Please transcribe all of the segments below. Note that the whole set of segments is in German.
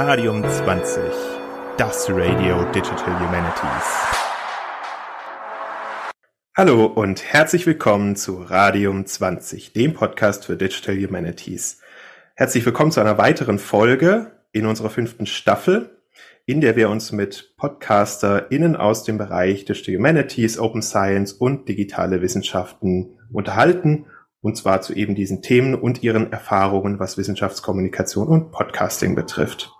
Radium 20, das Radio Digital Humanities. Hallo und herzlich willkommen zu Radium 20, dem Podcast für Digital Humanities. Herzlich willkommen zu einer weiteren Folge in unserer fünften Staffel, in der wir uns mit PodcasterInnen aus dem Bereich Digital Humanities, Open Science und digitale Wissenschaften unterhalten und zwar zu eben diesen Themen und ihren Erfahrungen, was Wissenschaftskommunikation und Podcasting betrifft.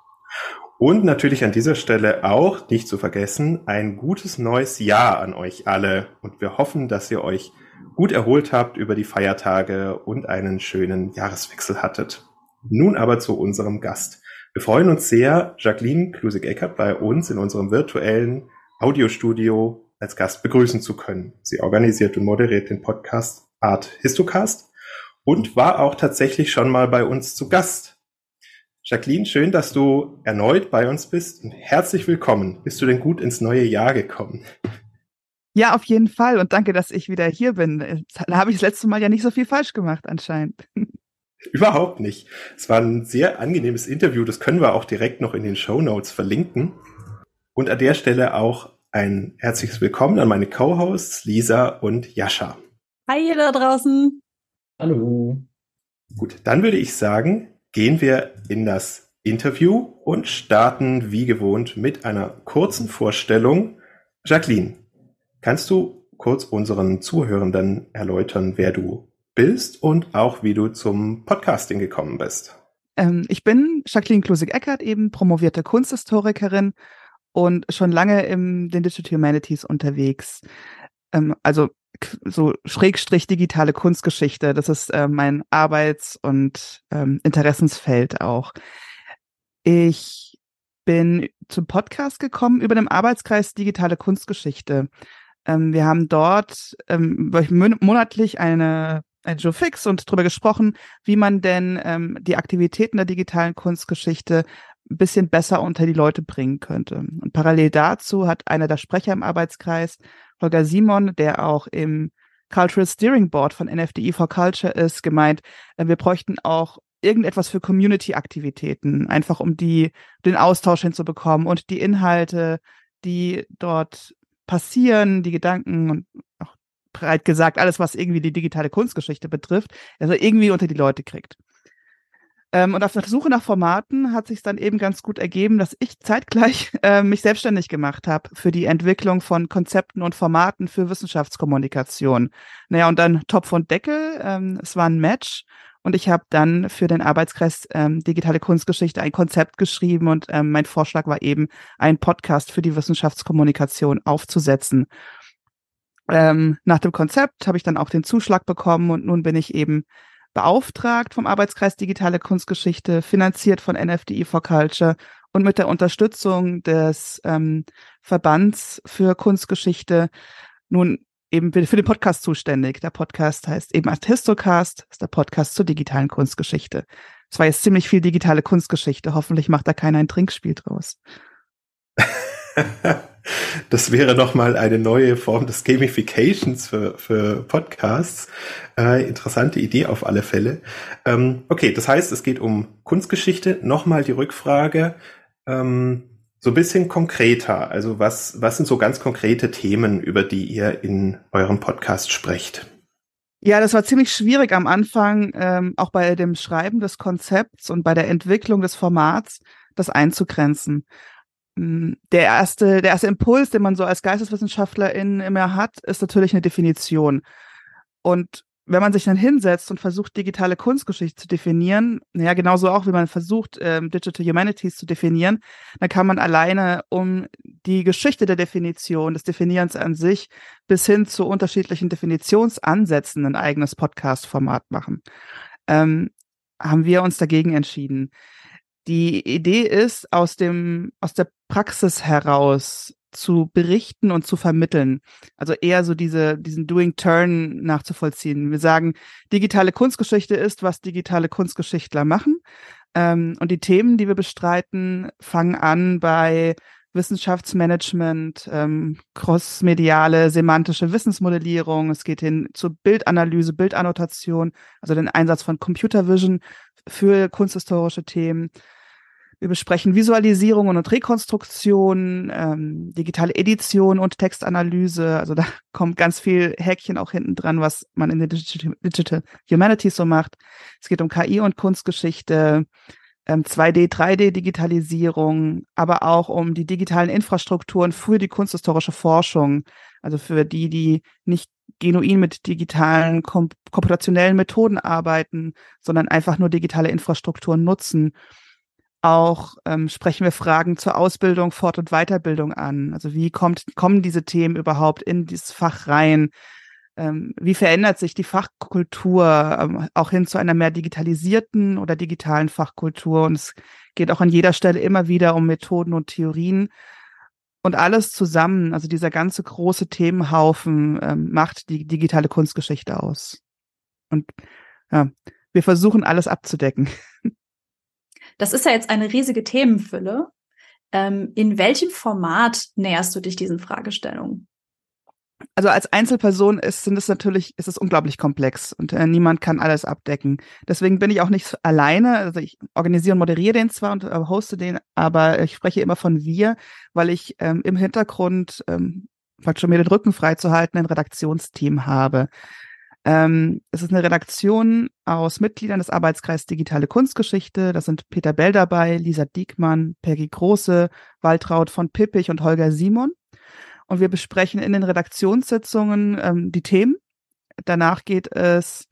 Und natürlich an dieser Stelle auch nicht zu vergessen, ein gutes neues Jahr an euch alle. Und wir hoffen, dass ihr euch gut erholt habt über die Feiertage und einen schönen Jahreswechsel hattet. Nun aber zu unserem Gast. Wir freuen uns sehr, Jacqueline Klusig-Eckert bei uns in unserem virtuellen Audiostudio als Gast begrüßen zu können. Sie organisiert und moderiert den Podcast Art Histocast und war auch tatsächlich schon mal bei uns zu Gast. Jacqueline, schön, dass du erneut bei uns bist und herzlich willkommen. Bist du denn gut ins neue Jahr gekommen? Ja, auf jeden Fall und danke, dass ich wieder hier bin. Da habe ich das letzte Mal ja nicht so viel falsch gemacht anscheinend. Überhaupt nicht. Es war ein sehr angenehmes Interview, das können wir auch direkt noch in den Show Notes verlinken. Und an der Stelle auch ein herzliches Willkommen an meine Co-Hosts Lisa und Jascha. Hi ihr da draußen. Hallo. Gut, dann würde ich sagen, gehen wir in das Interview und starten wie gewohnt mit einer kurzen Vorstellung. Jacqueline, kannst du kurz unseren Zuhörenden erläutern, wer du bist und auch wie du zum Podcasting gekommen bist? Ähm, ich bin Jacqueline Klusig-Eckert, eben promovierte Kunsthistorikerin und schon lange in den Digital Humanities unterwegs. Ähm, also so Schrägstrich digitale Kunstgeschichte. Das ist äh, mein Arbeits- und ähm, Interessensfeld auch. Ich bin zum Podcast gekommen über den Arbeitskreis Digitale Kunstgeschichte. Ähm, wir haben dort ähm, monatlich eine ein Joe Fix und darüber gesprochen, wie man denn ähm, die Aktivitäten der digitalen Kunstgeschichte ein bisschen besser unter die Leute bringen könnte. Und parallel dazu hat einer der Sprecher im Arbeitskreis Holger Simon, der auch im Cultural Steering Board von NFDI for Culture ist, gemeint, äh, wir bräuchten auch irgendetwas für Community-Aktivitäten, einfach um die, den Austausch hinzubekommen und die Inhalte, die dort passieren, die Gedanken und auch breit gesagt, alles, was irgendwie die digitale Kunstgeschichte betrifft, also irgendwie unter die Leute kriegt. Ähm, und auf der Suche nach Formaten hat sich dann eben ganz gut ergeben, dass ich zeitgleich äh, mich selbstständig gemacht habe für die Entwicklung von Konzepten und Formaten für Wissenschaftskommunikation. Naja, und dann Topf und Deckel, ähm, es war ein Match. Und ich habe dann für den Arbeitskreis ähm, Digitale Kunstgeschichte ein Konzept geschrieben und ähm, mein Vorschlag war eben, einen Podcast für die Wissenschaftskommunikation aufzusetzen. Ähm, nach dem Konzept habe ich dann auch den Zuschlag bekommen und nun bin ich eben beauftragt vom Arbeitskreis Digitale Kunstgeschichte, finanziert von NFDI for Culture und mit der Unterstützung des ähm, Verbands für Kunstgeschichte nun eben für den Podcast zuständig. Der Podcast heißt eben Artistocast, ist der Podcast zur digitalen Kunstgeschichte. Es war jetzt ziemlich viel digitale Kunstgeschichte. Hoffentlich macht da keiner ein Trinkspiel draus. Das wäre nochmal eine neue Form des Gamifications für, für Podcasts. Äh, interessante Idee auf alle Fälle. Ähm, okay, das heißt, es geht um Kunstgeschichte. Nochmal die Rückfrage. Ähm, so ein bisschen konkreter. Also was, was sind so ganz konkrete Themen, über die ihr in eurem Podcast sprecht? Ja, das war ziemlich schwierig am Anfang, ähm, auch bei dem Schreiben des Konzepts und bei der Entwicklung des Formats, das einzugrenzen. Hm, der erste, der erste Impuls, den man so als Geisteswissenschaftlerin immer hat, ist natürlich eine Definition. Und wenn man sich dann hinsetzt und versucht, digitale Kunstgeschichte zu definieren, naja, genauso auch, wie man versucht, ähm, Digital Humanities zu definieren, dann kann man alleine um die Geschichte der Definition, des Definierens an sich, bis hin zu unterschiedlichen Definitionsansätzen ein eigenes Podcast-Format machen. Ähm, haben wir uns dagegen entschieden. Die Idee ist, aus dem, aus der Praxis heraus zu berichten und zu vermitteln. Also eher so diese, diesen Doing Turn nachzuvollziehen. Wir sagen, digitale Kunstgeschichte ist, was digitale Kunstgeschichtler machen. Ähm, und die Themen, die wir bestreiten, fangen an bei Wissenschaftsmanagement, ähm, crossmediale, semantische Wissensmodellierung. Es geht hin zur Bildanalyse, Bildannotation, also den Einsatz von Computer Vision für kunsthistorische Themen Wir besprechen Visualisierungen und Rekonstruktion, ähm, digitale Edition und Textanalyse. Also da kommt ganz viel Häkchen auch hinten dran, was man in der Digital Humanities so macht. Es geht um KI und Kunstgeschichte, ähm, 2D, 3D-Digitalisierung, aber auch um die digitalen Infrastrukturen für die kunsthistorische Forschung. Also für die, die nicht genuin mit digitalen, kom komputationellen Methoden arbeiten, sondern einfach nur digitale Infrastrukturen nutzen. Auch ähm, sprechen wir Fragen zur Ausbildung, Fort- und Weiterbildung an. Also wie kommt, kommen diese Themen überhaupt in dieses Fach rein? Ähm, wie verändert sich die Fachkultur ähm, auch hin zu einer mehr digitalisierten oder digitalen Fachkultur? Und es geht auch an jeder Stelle immer wieder um Methoden und Theorien. Und alles zusammen, also dieser ganze große Themenhaufen, ähm, macht die digitale Kunstgeschichte aus. Und ja, wir versuchen alles abzudecken. Das ist ja jetzt eine riesige Themenfülle. Ähm, in welchem Format näherst du dich diesen Fragestellungen? Also als Einzelperson ist, sind es natürlich, ist es unglaublich komplex und äh, niemand kann alles abdecken. Deswegen bin ich auch nicht alleine. Also ich organisiere und moderiere den zwar und äh, hoste den, aber ich spreche immer von wir, weil ich ähm, im Hintergrund, ähm, vielleicht schon mir den Rücken freizuhalten, ein Redaktionsteam habe. Ähm, es ist eine Redaktion aus Mitgliedern des Arbeitskreises Digitale Kunstgeschichte. Da sind Peter Bell dabei, Lisa Diekmann, Peggy Große, Waltraud von Pippich und Holger Simon. Und wir besprechen in den Redaktionssitzungen ähm, die Themen. Danach geht es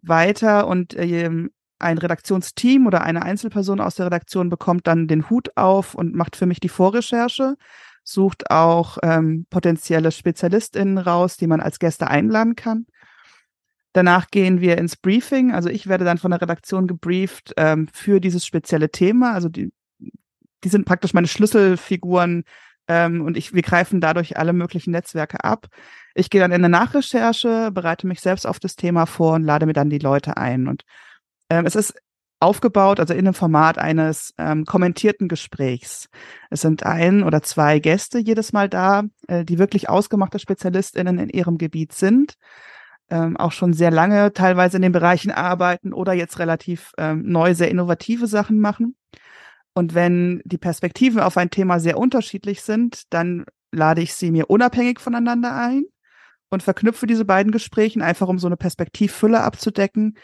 weiter und ähm, ein Redaktionsteam oder eine Einzelperson aus der Redaktion bekommt dann den Hut auf und macht für mich die Vorrecherche, sucht auch ähm, potenzielle SpezialistInnen raus, die man als Gäste einladen kann. Danach gehen wir ins Briefing. Also ich werde dann von der Redaktion gebrieft ähm, für dieses spezielle Thema. Also die, die sind praktisch meine Schlüsselfiguren ähm, und ich, wir greifen dadurch alle möglichen Netzwerke ab. Ich gehe dann in eine Nachrecherche, bereite mich selbst auf das Thema vor und lade mir dann die Leute ein. Und ähm, es ist aufgebaut, also in dem Format eines ähm, kommentierten Gesprächs. Es sind ein oder zwei Gäste jedes Mal da, äh, die wirklich ausgemachte SpezialistInnen in ihrem Gebiet sind ähm, auch schon sehr lange teilweise in den Bereichen arbeiten oder jetzt relativ ähm, neu, sehr innovative Sachen machen. Und wenn die Perspektiven auf ein Thema sehr unterschiedlich sind, dann lade ich sie mir unabhängig voneinander ein und verknüpfe diese beiden Gesprächen einfach, um so eine Perspektivfülle abzudecken.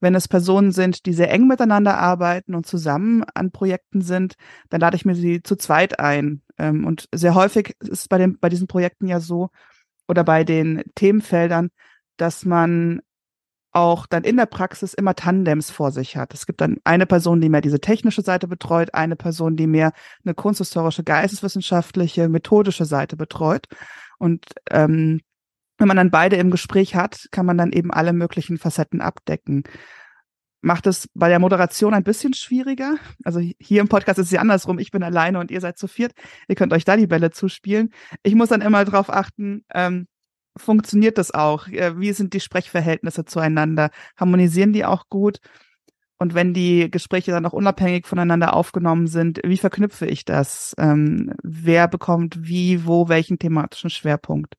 Wenn es Personen sind, die sehr eng miteinander arbeiten und zusammen an Projekten sind, dann lade ich mir sie zu zweit ein. Ähm, und sehr häufig ist es bei, den, bei diesen Projekten ja so oder bei den Themenfeldern, dass man auch dann in der Praxis immer Tandems vor sich hat. Es gibt dann eine Person, die mehr diese technische Seite betreut, eine Person, die mehr eine kunsthistorische, geisteswissenschaftliche, methodische Seite betreut. Und ähm, wenn man dann beide im Gespräch hat, kann man dann eben alle möglichen Facetten abdecken. Macht es bei der Moderation ein bisschen schwieriger. Also hier im Podcast ist es ja andersrum. Ich bin alleine und ihr seid zu viert. Ihr könnt euch da die Bälle zuspielen. Ich muss dann immer darauf achten, ähm, funktioniert das auch? Wie sind die Sprechverhältnisse zueinander? Harmonisieren die auch gut? Und wenn die Gespräche dann auch unabhängig voneinander aufgenommen sind, wie verknüpfe ich das? Ähm, wer bekommt wie, wo, welchen thematischen Schwerpunkt?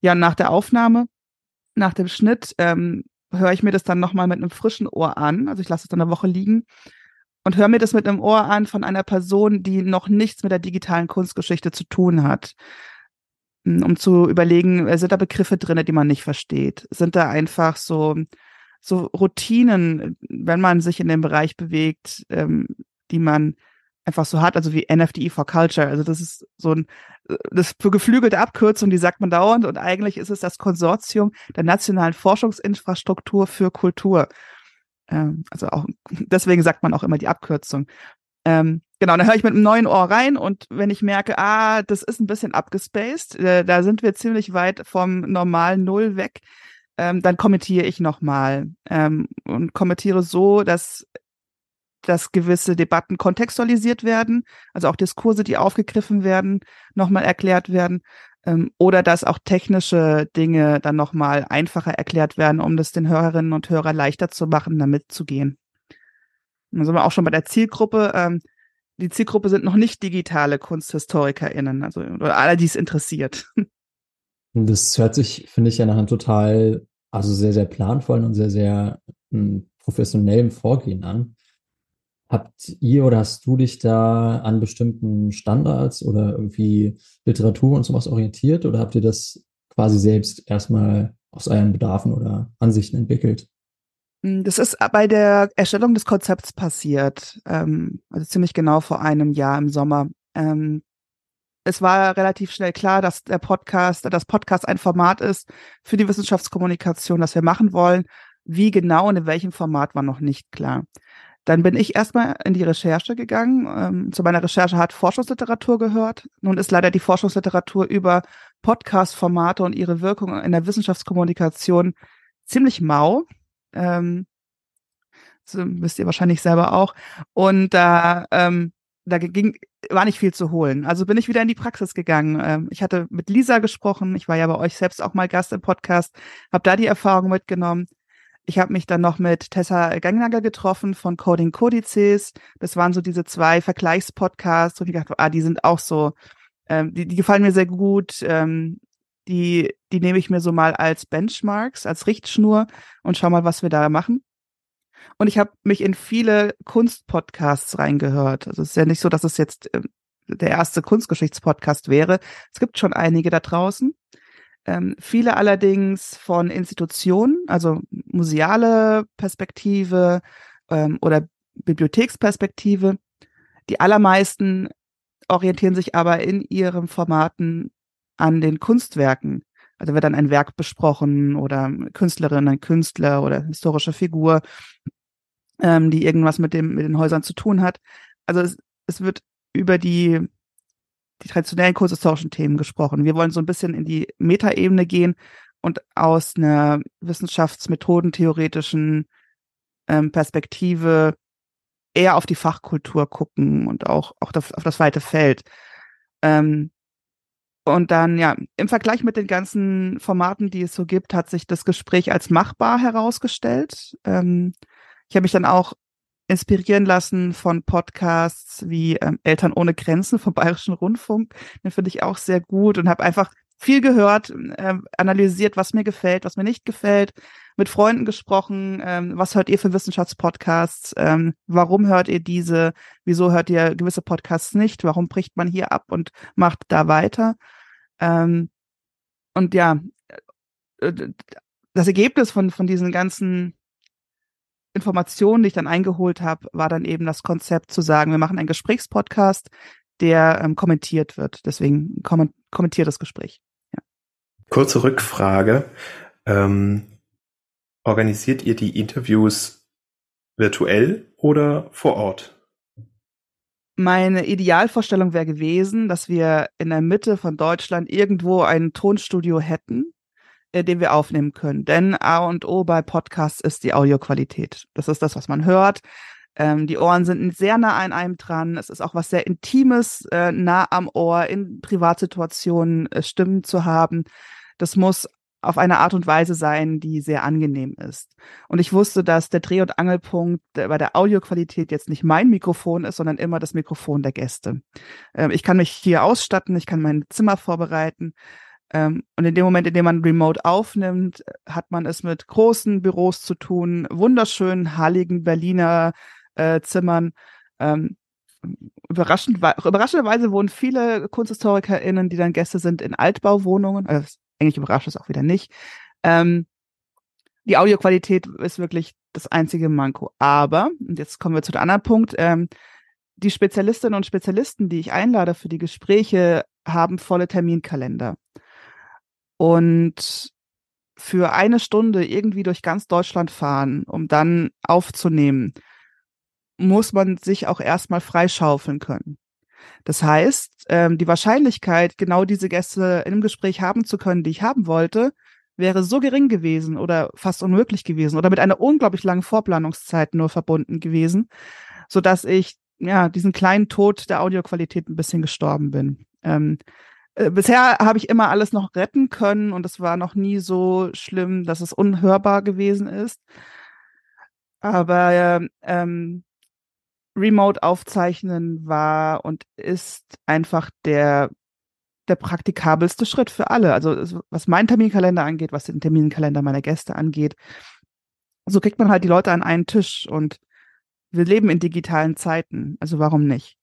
Ja, nach der Aufnahme, nach dem Schnitt, ähm, höre ich mir das dann nochmal mit einem frischen Ohr an. Also ich lasse es dann eine Woche liegen und höre mir das mit einem Ohr an von einer Person, die noch nichts mit der digitalen Kunstgeschichte zu tun hat um zu überlegen, äh, sind da Begriffe drin, die man nicht versteht? Sind da einfach so, so Routinen, wenn man sich in dem Bereich bewegt, ähm, die man einfach so hat, also wie NFDE for Culture. Also das ist so ein, äh, das für geflügelte Abkürzung, die sagt man dauernd und eigentlich ist es das Konsortium der nationalen Forschungsinfrastruktur für Kultur. Ähm, also auch, deswegen sagt man auch immer die Abkürzung. Ähm, genau, dann höre ich mit einem neuen Ohr rein und wenn ich merke, ah, das ist ein bisschen abgespaced, äh, da sind wir ziemlich weit vom normalen Null weg, ähm, dann kommentiere ich nochmal ähm, und kommentiere so, dass dass gewisse Debatten kontextualisiert werden, also auch Diskurse, die aufgegriffen werden, nochmal erklärt werden, ähm, oder dass auch technische Dinge dann nochmal einfacher erklärt werden, um das den Hörerinnen und Hörern leichter zu machen, damit zu gehen. Dann sind wir auch schon bei der Zielgruppe. Ähm, die Zielgruppe sind noch nicht digitale KunsthistorikerInnen, also oder alle, die es interessiert. Das hört sich, finde ich, ja nach einem total, also sehr, sehr planvollen und sehr, sehr hm, professionellen Vorgehen an. Habt ihr oder hast du dich da an bestimmten Standards oder irgendwie Literatur und sowas orientiert oder habt ihr das quasi selbst erstmal aus euren Bedarfen oder Ansichten entwickelt? Hm, das ist bei der Erstellung des Konzepts passiert, ähm, also ziemlich genau vor einem Jahr im Sommer. Ähm, es war relativ schnell klar, dass der Podcast, das Podcast ein Format ist für die Wissenschaftskommunikation, das wir machen wollen. Wie genau und in welchem Format war noch nicht klar. Dann bin ich erstmal in die Recherche gegangen. Ähm, zu meiner Recherche hat Forschungsliteratur gehört. Nun ist leider die Forschungsliteratur über Podcast-Formate und ihre Wirkung in der Wissenschaftskommunikation ziemlich mau. Ähm, das wisst ihr wahrscheinlich selber auch. Und da, ähm, da ging, war nicht viel zu holen. Also bin ich wieder in die Praxis gegangen. Ähm, ich hatte mit Lisa gesprochen. Ich war ja bei euch selbst auch mal Gast im Podcast, habe da die Erfahrung mitgenommen. Ich habe mich dann noch mit Tessa Gangnager getroffen von Coding Codices. Das waren so diese zwei Vergleichspodcasts und ich dachte, ah, die sind auch so, ähm, die, die gefallen mir sehr gut. Ähm, die, die nehme ich mir so mal als Benchmarks, als Richtschnur und schau mal, was wir da machen. Und ich habe mich in viele Kunstpodcasts reingehört. Also es ist ja nicht so, dass es jetzt äh, der erste Kunstgeschichtspodcast wäre. Es gibt schon einige da draußen. Ähm, viele allerdings von Institutionen, also museale Perspektive ähm, oder Bibliotheksperspektive. Die allermeisten orientieren sich aber in ihren Formaten an den Kunstwerken. Also wird dann ein Werk besprochen oder Künstlerin, ein Künstler oder historische Figur, ähm, die irgendwas mit dem mit den Häusern zu tun hat. Also es, es wird über die die traditionellen kunsthistorischen Themen gesprochen. Wir wollen so ein bisschen in die Metaebene gehen und aus einer wissenschaftsmethodentheoretischen ähm, Perspektive eher auf die Fachkultur gucken und auch, auch auf, auf das weite Feld. Ähm, und dann, ja, im Vergleich mit den ganzen Formaten, die es so gibt, hat sich das Gespräch als machbar herausgestellt. Ähm, ich habe mich dann auch inspirieren lassen von Podcasts wie ähm, Eltern ohne Grenzen vom Bayerischen Rundfunk. Den finde ich auch sehr gut und habe einfach viel gehört, äh, analysiert, was mir gefällt, was mir nicht gefällt, mit Freunden gesprochen, ähm, was hört ihr für Wissenschaftspodcasts, ähm, warum hört ihr diese, wieso hört ihr gewisse Podcasts nicht, warum bricht man hier ab und macht da weiter. Ähm, und ja, äh, das Ergebnis von, von diesen ganzen Informationen, die ich dann eingeholt habe, war dann eben das Konzept zu sagen, wir machen einen Gesprächspodcast, der ähm, kommentiert wird. Deswegen kom kommentiert das Gespräch. Kurze Rückfrage. Ähm, organisiert ihr die Interviews virtuell oder vor Ort? Meine Idealvorstellung wäre gewesen, dass wir in der Mitte von Deutschland irgendwo ein Tonstudio hätten, äh, den wir aufnehmen können. Denn A und O bei Podcasts ist die Audioqualität. Das ist das, was man hört. Ähm, die Ohren sind sehr nah an einem dran. Es ist auch was sehr Intimes, äh, nah am Ohr, in Privatsituationen äh, Stimmen zu haben. Das muss auf eine Art und Weise sein, die sehr angenehm ist. Und ich wusste, dass der Dreh- und Angelpunkt bei der Audioqualität jetzt nicht mein Mikrofon ist, sondern immer das Mikrofon der Gäste. Ähm, ich kann mich hier ausstatten, ich kann mein Zimmer vorbereiten, ähm, und in dem Moment, in dem man remote aufnimmt, hat man es mit großen Büros zu tun, wunderschönen, halligen Berliner äh, Zimmern. Ähm, überraschend, überraschenderweise wohnen viele KunsthistorikerInnen, die dann Gäste sind, in Altbauwohnungen. Also eigentlich überrascht es auch wieder nicht. Ähm, die Audioqualität ist wirklich das einzige Manko. Aber, und jetzt kommen wir zu dem anderen Punkt, ähm, die Spezialistinnen und Spezialisten, die ich einlade für die Gespräche, haben volle Terminkalender. Und für eine Stunde irgendwie durch ganz Deutschland fahren, um dann aufzunehmen, muss man sich auch erstmal freischaufeln können. Das heißt, ähm, die Wahrscheinlichkeit, genau diese Gäste einem Gespräch haben zu können, die ich haben wollte, wäre so gering gewesen oder fast unmöglich gewesen oder mit einer unglaublich langen Vorplanungszeit nur verbunden gewesen, so dass ich ja diesen kleinen Tod der Audioqualität ein bisschen gestorben bin. Ähm, äh, bisher habe ich immer alles noch retten können und es war noch nie so schlimm, dass es unhörbar gewesen ist. Aber ähm, Remote aufzeichnen war und ist einfach der der praktikabelste Schritt für alle. Also was mein Terminkalender angeht, was den Terminkalender meiner Gäste angeht. So kriegt man halt die Leute an einen Tisch und wir leben in digitalen Zeiten, also warum nicht?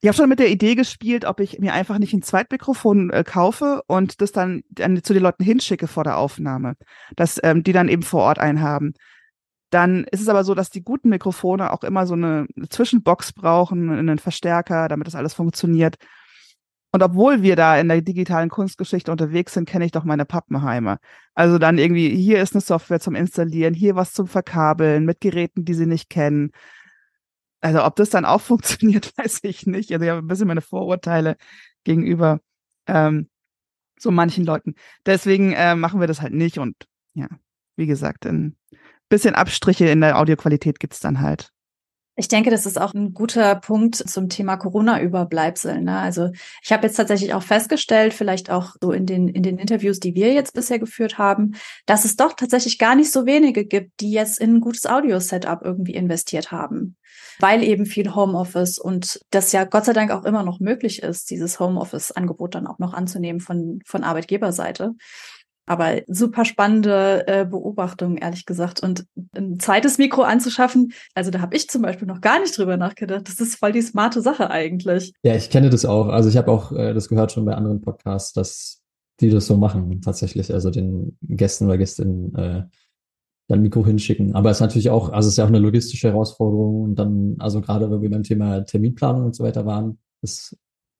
Ich habe schon mit der Idee gespielt, ob ich mir einfach nicht ein Zweitmikrofon äh, kaufe und das dann, dann zu den Leuten hinschicke vor der Aufnahme, dass ähm, die dann eben vor Ort einhaben. Dann ist es aber so, dass die guten Mikrofone auch immer so eine Zwischenbox brauchen, einen Verstärker, damit das alles funktioniert. Und obwohl wir da in der digitalen Kunstgeschichte unterwegs sind, kenne ich doch meine Pappenheimer. Also dann irgendwie, hier ist eine Software zum Installieren, hier was zum Verkabeln mit Geräten, die sie nicht kennen. Also ob das dann auch funktioniert, weiß ich nicht. Also ich habe ein bisschen meine Vorurteile gegenüber ähm, so manchen Leuten. Deswegen äh, machen wir das halt nicht. Und ja, wie gesagt, ein bisschen Abstriche in der Audioqualität gibt's dann halt. Ich denke, das ist auch ein guter Punkt zum Thema Corona-Überbleibsel. Ne? Also ich habe jetzt tatsächlich auch festgestellt, vielleicht auch so in den, in den Interviews, die wir jetzt bisher geführt haben, dass es doch tatsächlich gar nicht so wenige gibt, die jetzt in ein gutes Audio-Setup irgendwie investiert haben. Weil eben viel Homeoffice und das ja Gott sei Dank auch immer noch möglich ist, dieses Homeoffice-Angebot dann auch noch anzunehmen von, von Arbeitgeberseite. Aber super spannende äh, Beobachtung, ehrlich gesagt. Und ein zweites Mikro anzuschaffen, also da habe ich zum Beispiel noch gar nicht drüber nachgedacht. Das ist voll die smarte Sache eigentlich. Ja, ich kenne das auch. Also ich habe auch äh, das gehört schon bei anderen Podcasts, dass die das so machen tatsächlich. Also den Gästen oder Gästinnen äh, dann Mikro hinschicken. Aber es ist natürlich auch, also es ist ja auch eine logistische Herausforderung. Und dann, also gerade wenn wir beim Thema Terminplanung und so weiter waren, das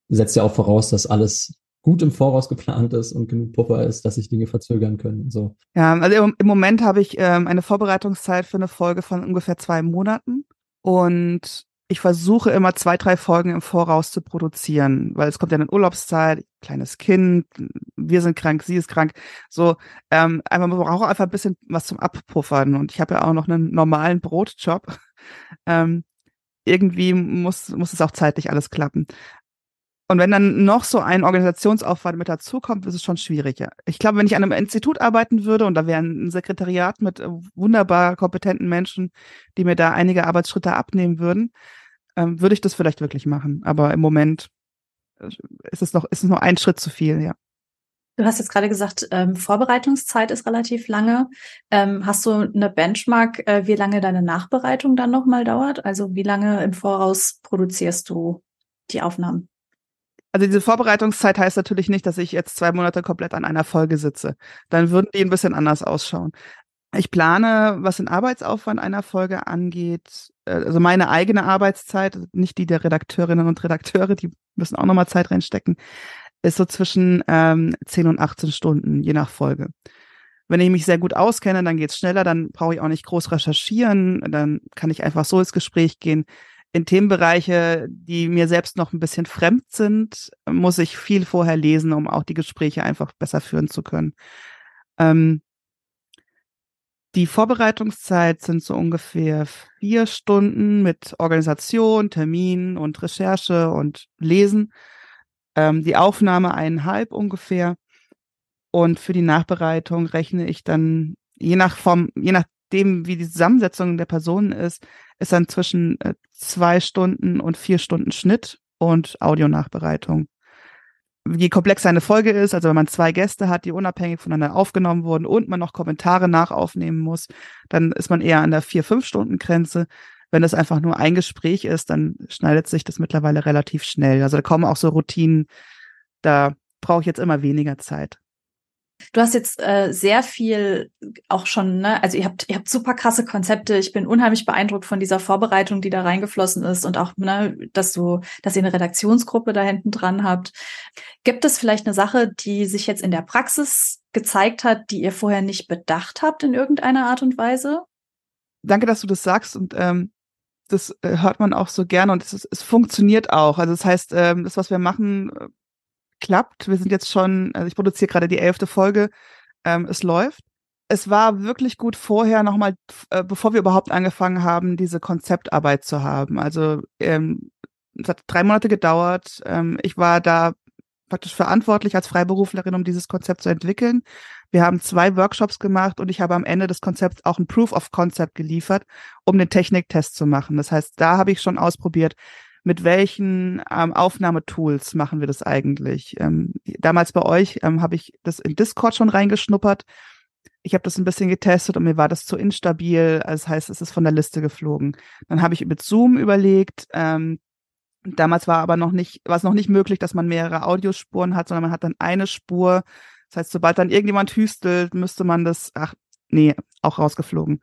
setzt ja auch voraus, dass alles gut im Voraus geplant ist und genug Puffer ist, dass sich Dinge verzögern können. So. Ja, also im, Moment habe ich ähm, eine Vorbereitungszeit für eine Folge von ungefähr zwei Monaten und ich versuche immer zwei, drei Folgen im Voraus zu produzieren, weil es kommt ja in Urlaubszeit, kleines Kind, wir sind krank, sie ist krank. So, ähm, einfach, man braucht einfach ein bisschen was zum Abpuffern. Und ich habe ja auch noch einen normalen Brotjob. Ähm, irgendwie muss, muss es auch zeitlich alles klappen. Und wenn dann noch so ein Organisationsaufwand mit dazukommt, ist es schon schwieriger. Ich glaube, wenn ich an einem Institut arbeiten würde und da wäre ein Sekretariat mit äh, wunderbar kompetenten Menschen, die mir da einige Arbeitsschritte abnehmen würden, ähm, würde ich das vielleicht wirklich machen. Aber im Moment äh, ist es noch, ist es nur ein Schritt zu viel, ja. Du hast jetzt gerade gesagt, ähm, Vorbereitungszeit ist relativ lange. Ähm, hast du eine Benchmark, äh, wie lange deine Nachbereitung dann nochmal dauert? Also wie lange im Voraus produzierst du die Aufnahmen? Also diese Vorbereitungszeit heißt natürlich nicht, dass ich jetzt zwei Monate komplett an einer Folge sitze. Dann würden die ein bisschen anders ausschauen. Ich plane, was den Arbeitsaufwand einer Folge angeht, äh, also meine eigene Arbeitszeit, nicht die der Redakteurinnen und Redakteure, die müssen auch nochmal Zeit reinstecken, ist so zwischen ähm, 10 und 18 Stunden, je nach Folge. Wenn ich mich sehr gut auskenne, dann geht's schneller, dann brauche ich auch nicht groß recherchieren, dann kann ich einfach so ins Gespräch gehen in Themenbereiche, die mir selbst noch ein bisschen fremd sind, muss ich viel vorher lesen, um auch die Gespräche einfach besser führen zu können. Ähm, die Vorbereitungszeit sind so ungefähr vier Stunden mit Organisation, Termin und Recherche und Lesen. Ähm, die Aufnahme eineinhalb ungefähr. Und für die Nachbereitung rechne ich dann je nach Form, je nachdem, wie die Zusammensetzung der Personen ist, ist dann zwischen äh, zwei Stunden und vier Stunden Schnitt und Audionachbereitung. Je komplexer eine Folge ist, also wenn man zwei Gäste hat, die unabhängig voneinander aufgenommen wurden und man noch Kommentare nachaufnehmen muss, dann ist man eher an der vier, fünf Stunden Grenze. Wenn es einfach nur ein Gespräch ist, dann schneidet sich das mittlerweile relativ schnell. Also da kommen auch so Routinen, da brauche ich jetzt immer weniger Zeit. Du hast jetzt äh, sehr viel auch schon, ne, also ihr habt, ihr habt super krasse Konzepte. Ich bin unheimlich beeindruckt von dieser Vorbereitung, die da reingeflossen ist und auch, ne, dass du, dass ihr eine Redaktionsgruppe da hinten dran habt. Gibt es vielleicht eine Sache, die sich jetzt in der Praxis gezeigt hat, die ihr vorher nicht bedacht habt in irgendeiner Art und Weise? Danke, dass du das sagst und ähm, das äh, hört man auch so gerne und es, es funktioniert auch. Also das heißt, ähm, das, was wir machen, klappt. Wir sind jetzt schon, also ich produziere gerade die elfte Folge. Ähm, es läuft. Es war wirklich gut vorher nochmal, äh, bevor wir überhaupt angefangen haben, diese Konzeptarbeit zu haben. Also ähm, es hat drei Monate gedauert. Ähm, ich war da praktisch verantwortlich als Freiberuflerin, um dieses Konzept zu entwickeln. Wir haben zwei Workshops gemacht und ich habe am Ende des Konzepts auch ein Proof of Concept geliefert, um den Techniktest zu machen. Das heißt, da habe ich schon ausprobiert, mit welchen ähm, Aufnahmetools machen wir das eigentlich? Ähm, damals bei euch ähm, habe ich das in Discord schon reingeschnuppert. Ich habe das ein bisschen getestet und mir war das zu instabil. Also das heißt, es ist von der Liste geflogen. Dann habe ich mit Zoom überlegt. Ähm, damals war aber noch nicht, war es noch nicht möglich, dass man mehrere Audiospuren hat, sondern man hat dann eine Spur. Das heißt, sobald dann irgendjemand hüstelt, müsste man das, ach, nee, auch rausgeflogen.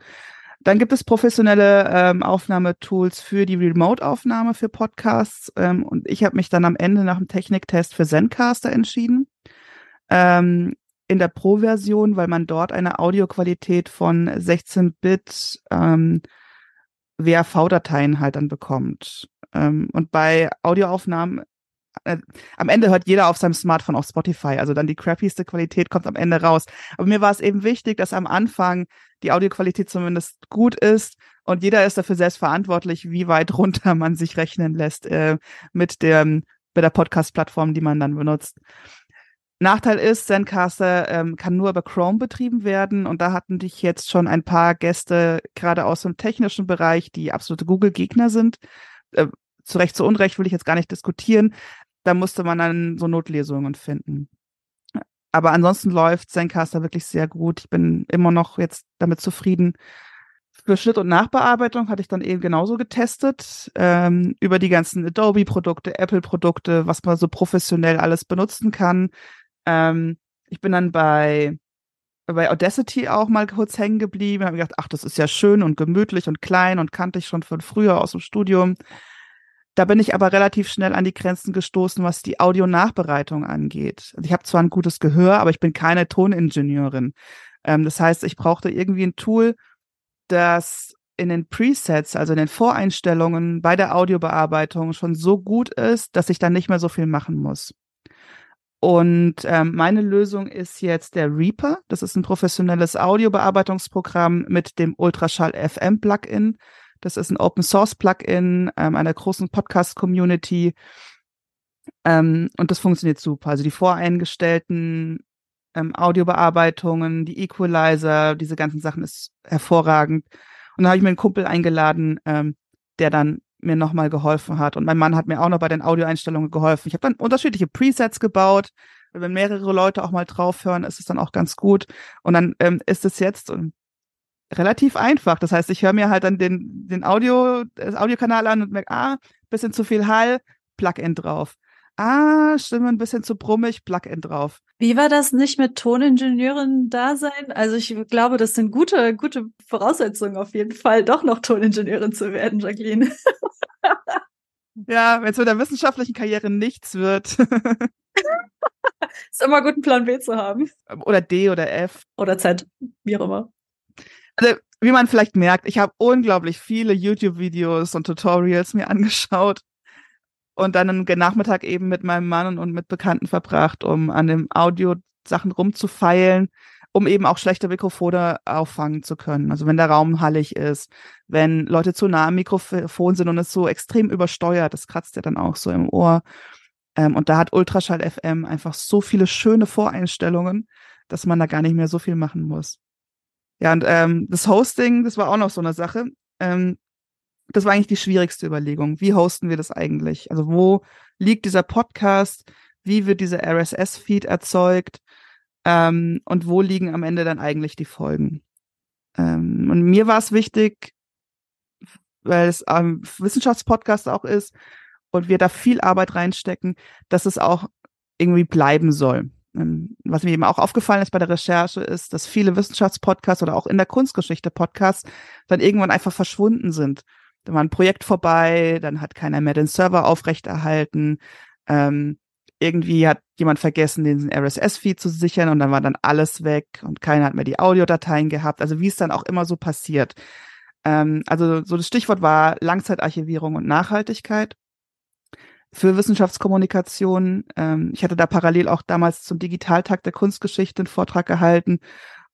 Dann gibt es professionelle ähm, Aufnahmetools für die Remote-Aufnahme für Podcasts. Ähm, und ich habe mich dann am Ende nach dem Techniktest für Zencaster entschieden. Ähm, in der Pro-Version, weil man dort eine Audioqualität von 16-Bit ähm, WAV-Dateien halt dann bekommt. Ähm, und bei Audioaufnahmen äh, am Ende hört jeder auf seinem Smartphone auf Spotify. Also dann die crappyste Qualität kommt am Ende raus. Aber mir war es eben wichtig, dass am Anfang die Audioqualität zumindest gut ist und jeder ist dafür selbst verantwortlich, wie weit runter man sich rechnen lässt äh, mit der, mit der Podcast-Plattform, die man dann benutzt. Nachteil ist, Zencaster ähm, kann nur über Chrome betrieben werden und da hatten dich jetzt schon ein paar Gäste, gerade aus dem technischen Bereich, die absolute Google-Gegner sind. Äh, zu Recht, zu Unrecht will ich jetzt gar nicht diskutieren. Da musste man dann so Notlesungen finden. Aber ansonsten läuft Zencaster wirklich sehr gut. Ich bin immer noch jetzt damit zufrieden. Für Schnitt und Nachbearbeitung hatte ich dann eben genauso getestet, ähm, über die ganzen Adobe-Produkte, Apple-Produkte, was man so professionell alles benutzen kann. Ähm, ich bin dann bei, bei Audacity auch mal kurz hängen geblieben, habe gedacht, ach, das ist ja schön und gemütlich und klein und kannte ich schon von früher aus dem Studium. Da bin ich aber relativ schnell an die Grenzen gestoßen, was die Audionachbereitung angeht. Also ich habe zwar ein gutes Gehör, aber ich bin keine Toningenieurin. Ähm, das heißt, ich brauchte irgendwie ein Tool, das in den Presets, also in den Voreinstellungen bei der Audiobearbeitung schon so gut ist, dass ich dann nicht mehr so viel machen muss. Und ähm, meine Lösung ist jetzt der Reaper. Das ist ein professionelles Audiobearbeitungsprogramm mit dem Ultraschall FM Plugin. Das ist ein Open Source Plugin ähm, einer großen Podcast Community. Ähm, und das funktioniert super. Also die voreingestellten ähm, Audiobearbeitungen, die Equalizer, diese ganzen Sachen ist hervorragend. Und dann habe ich mir einen Kumpel eingeladen, ähm, der dann mir nochmal geholfen hat. Und mein Mann hat mir auch noch bei den Audioeinstellungen geholfen. Ich habe dann unterschiedliche Presets gebaut. Wenn mehrere Leute auch mal draufhören, ist es dann auch ganz gut. Und dann ähm, ist es jetzt ähm, relativ einfach. Das heißt, ich höre mir halt dann den, den Audio, das Audiokanal an und merke, ah, bisschen zu viel Hall, Plugin drauf. Ah, Stimme ein bisschen zu brummig, Plugin drauf. Wie war das nicht mit Toningenieurin da sein? Also ich glaube, das sind gute, gute Voraussetzungen auf jeden Fall, doch noch Toningenieurin zu werden, Jacqueline. ja, wenn es mit der wissenschaftlichen Karriere nichts wird. ist immer gut, einen Plan B zu haben. Oder D oder F. Oder Z, wie auch immer. Also, wie man vielleicht merkt, ich habe unglaublich viele YouTube-Videos und Tutorials mir angeschaut und dann einen Nachmittag eben mit meinem Mann und mit Bekannten verbracht, um an dem Audio Sachen rumzufeilen, um eben auch schlechte Mikrofone auffangen zu können. Also wenn der Raum hallig ist, wenn Leute zu nah am Mikrofon sind und es so extrem übersteuert, das kratzt ja dann auch so im Ohr. Ähm, und da hat Ultraschall FM einfach so viele schöne Voreinstellungen, dass man da gar nicht mehr so viel machen muss. Ja, und ähm, das Hosting, das war auch noch so eine Sache. Ähm, das war eigentlich die schwierigste Überlegung. Wie hosten wir das eigentlich? Also wo liegt dieser Podcast? Wie wird dieser RSS-Feed erzeugt? Ähm, und wo liegen am Ende dann eigentlich die Folgen? Ähm, und mir war es wichtig, weil es ein Wissenschaftspodcast auch ist und wir da viel Arbeit reinstecken, dass es auch irgendwie bleiben soll. Ähm, was mir eben auch aufgefallen ist bei der Recherche, ist, dass viele Wissenschaftspodcasts oder auch in der Kunstgeschichte Podcasts dann irgendwann einfach verschwunden sind da war ein Projekt vorbei, dann hat keiner mehr den Server aufrechterhalten. Ähm, irgendwie hat jemand vergessen, den RSS-Feed zu sichern und dann war dann alles weg und keiner hat mehr die Audiodateien gehabt. Also wie es dann auch immer so passiert. Ähm, also so das Stichwort war Langzeitarchivierung und Nachhaltigkeit für Wissenschaftskommunikation. Ähm, ich hatte da parallel auch damals zum Digitaltag der Kunstgeschichte einen Vortrag gehalten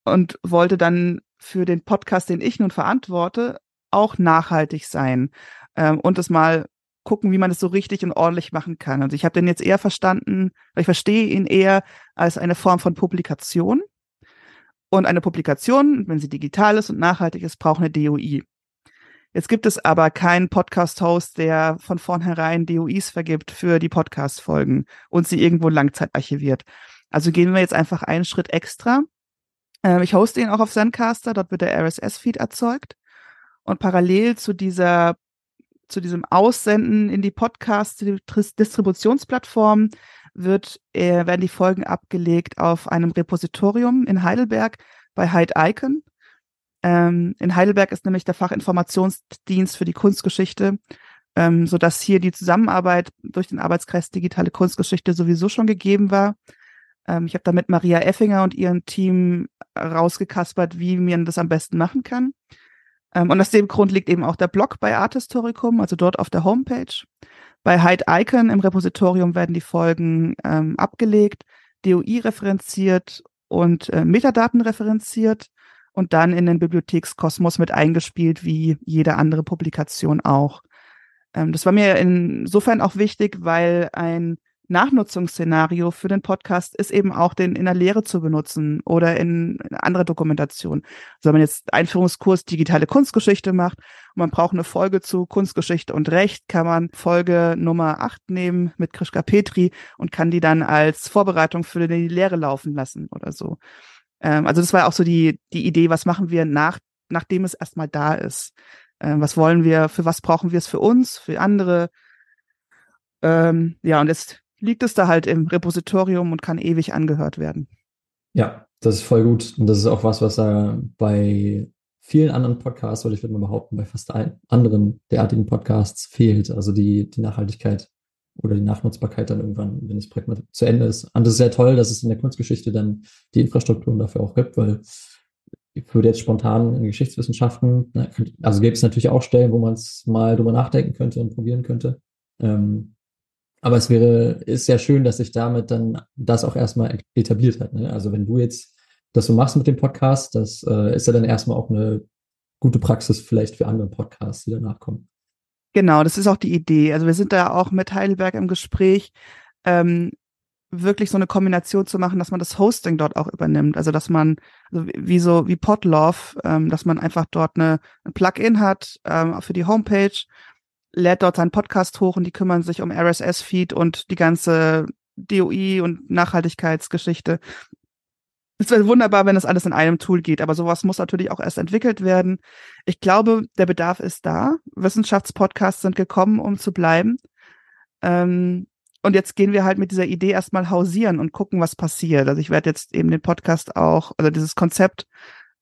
und wollte dann für den Podcast, den ich nun verantworte, auch nachhaltig sein ähm, und es mal gucken, wie man es so richtig und ordentlich machen kann. Also ich habe den jetzt eher verstanden, ich verstehe ihn eher als eine Form von Publikation. Und eine Publikation, wenn sie digital ist und nachhaltig ist, braucht eine DOI. Jetzt gibt es aber keinen Podcast-Host, der von vornherein DOIs vergibt für die Podcast-Folgen und sie irgendwo langzeitarchiviert. Also gehen wir jetzt einfach einen Schritt extra Ähm, ich hoste ihn auch auf Zencaster, dort wird der RSS-Feed erzeugt. Und parallel zu dieser, zu diesem Aussenden in die Podcast-Distributionsplattform wird, äh, werden die Folgen abgelegt auf einem Repositorium in Heidelberg bei Hyde Icon. Ähm, in Heidelberg ist nämlich der Fachinformationsdienst für die Kunstgeschichte, ähm, so dass hier die Zusammenarbeit durch den Arbeitskreis Digitale Kunstgeschichte sowieso schon gegeben war. Ähm, ich habe da mit Maria Effinger und ihrem Team rausgekaspert, wie man das am besten machen kann. Ähm, und aus dem Grund liegt eben auch der Blog bei Art Historicum, also dort auf der Homepage. Bei Hyde Icon im Repositorium werden die Folgen ähm, abgelegt, DOI referenziert und äh, Metadaten referenziert und dann in den Bibliothekskosmos mit eingespielt, wie jede andere Publikation auch. Ähm, das war mir insofern auch wichtig, weil ein Nachnutzungsszenario für den Podcast ist eben auch, den in der Lehre zu benutzen oder in andere Dokumentation. Also wenn man jetzt Einführungskurs digitale Kunstgeschichte macht und man braucht eine Folge zu Kunstgeschichte und Recht, kann man Folge Nummer 8 nehmen mit Krischka Petri und kann die dann als Vorbereitung für die Lehre laufen lassen oder so. Ähm, also das war auch so die, die Idee, was machen wir nach, nachdem es erstmal da ist. Ähm, was wollen wir, für was brauchen wir es für uns, für andere? Ähm, ja, und jetzt liegt es da halt im Repositorium und kann ewig angehört werden. Ja, das ist voll gut. Und das ist auch was, was da bei vielen anderen Podcasts, oder ich würde mal behaupten, bei fast allen anderen derartigen Podcasts fehlt. Also die, die Nachhaltigkeit oder die Nachnutzbarkeit dann irgendwann, wenn das Projekt mal zu Ende ist. Und das ist sehr toll, dass es in der Kunstgeschichte dann die Infrastrukturen dafür auch gibt, weil ich würde jetzt spontan in Geschichtswissenschaften, also gäbe es natürlich auch Stellen, wo man es mal drüber nachdenken könnte und probieren könnte. Ähm, aber es wäre, ist sehr schön, dass sich damit dann das auch erstmal etabliert hat. Ne? Also wenn du jetzt das so machst mit dem Podcast, das äh, ist ja dann erstmal auch eine gute Praxis vielleicht für andere Podcasts, die danach kommen. Genau, das ist auch die Idee. Also wir sind da auch mit Heidelberg im Gespräch, ähm, wirklich so eine Kombination zu machen, dass man das Hosting dort auch übernimmt. Also dass man, also wie so wie Podlove, ähm, dass man einfach dort eine, ein Plugin hat ähm, für die Homepage lädt dort seinen Podcast hoch und die kümmern sich um RSS-Feed und die ganze DOI und Nachhaltigkeitsgeschichte. Es wäre wunderbar, wenn das alles in einem Tool geht, aber sowas muss natürlich auch erst entwickelt werden. Ich glaube, der Bedarf ist da. Wissenschaftspodcasts sind gekommen, um zu bleiben. Ähm, und jetzt gehen wir halt mit dieser Idee erstmal hausieren und gucken, was passiert. Also ich werde jetzt eben den Podcast auch, also dieses Konzept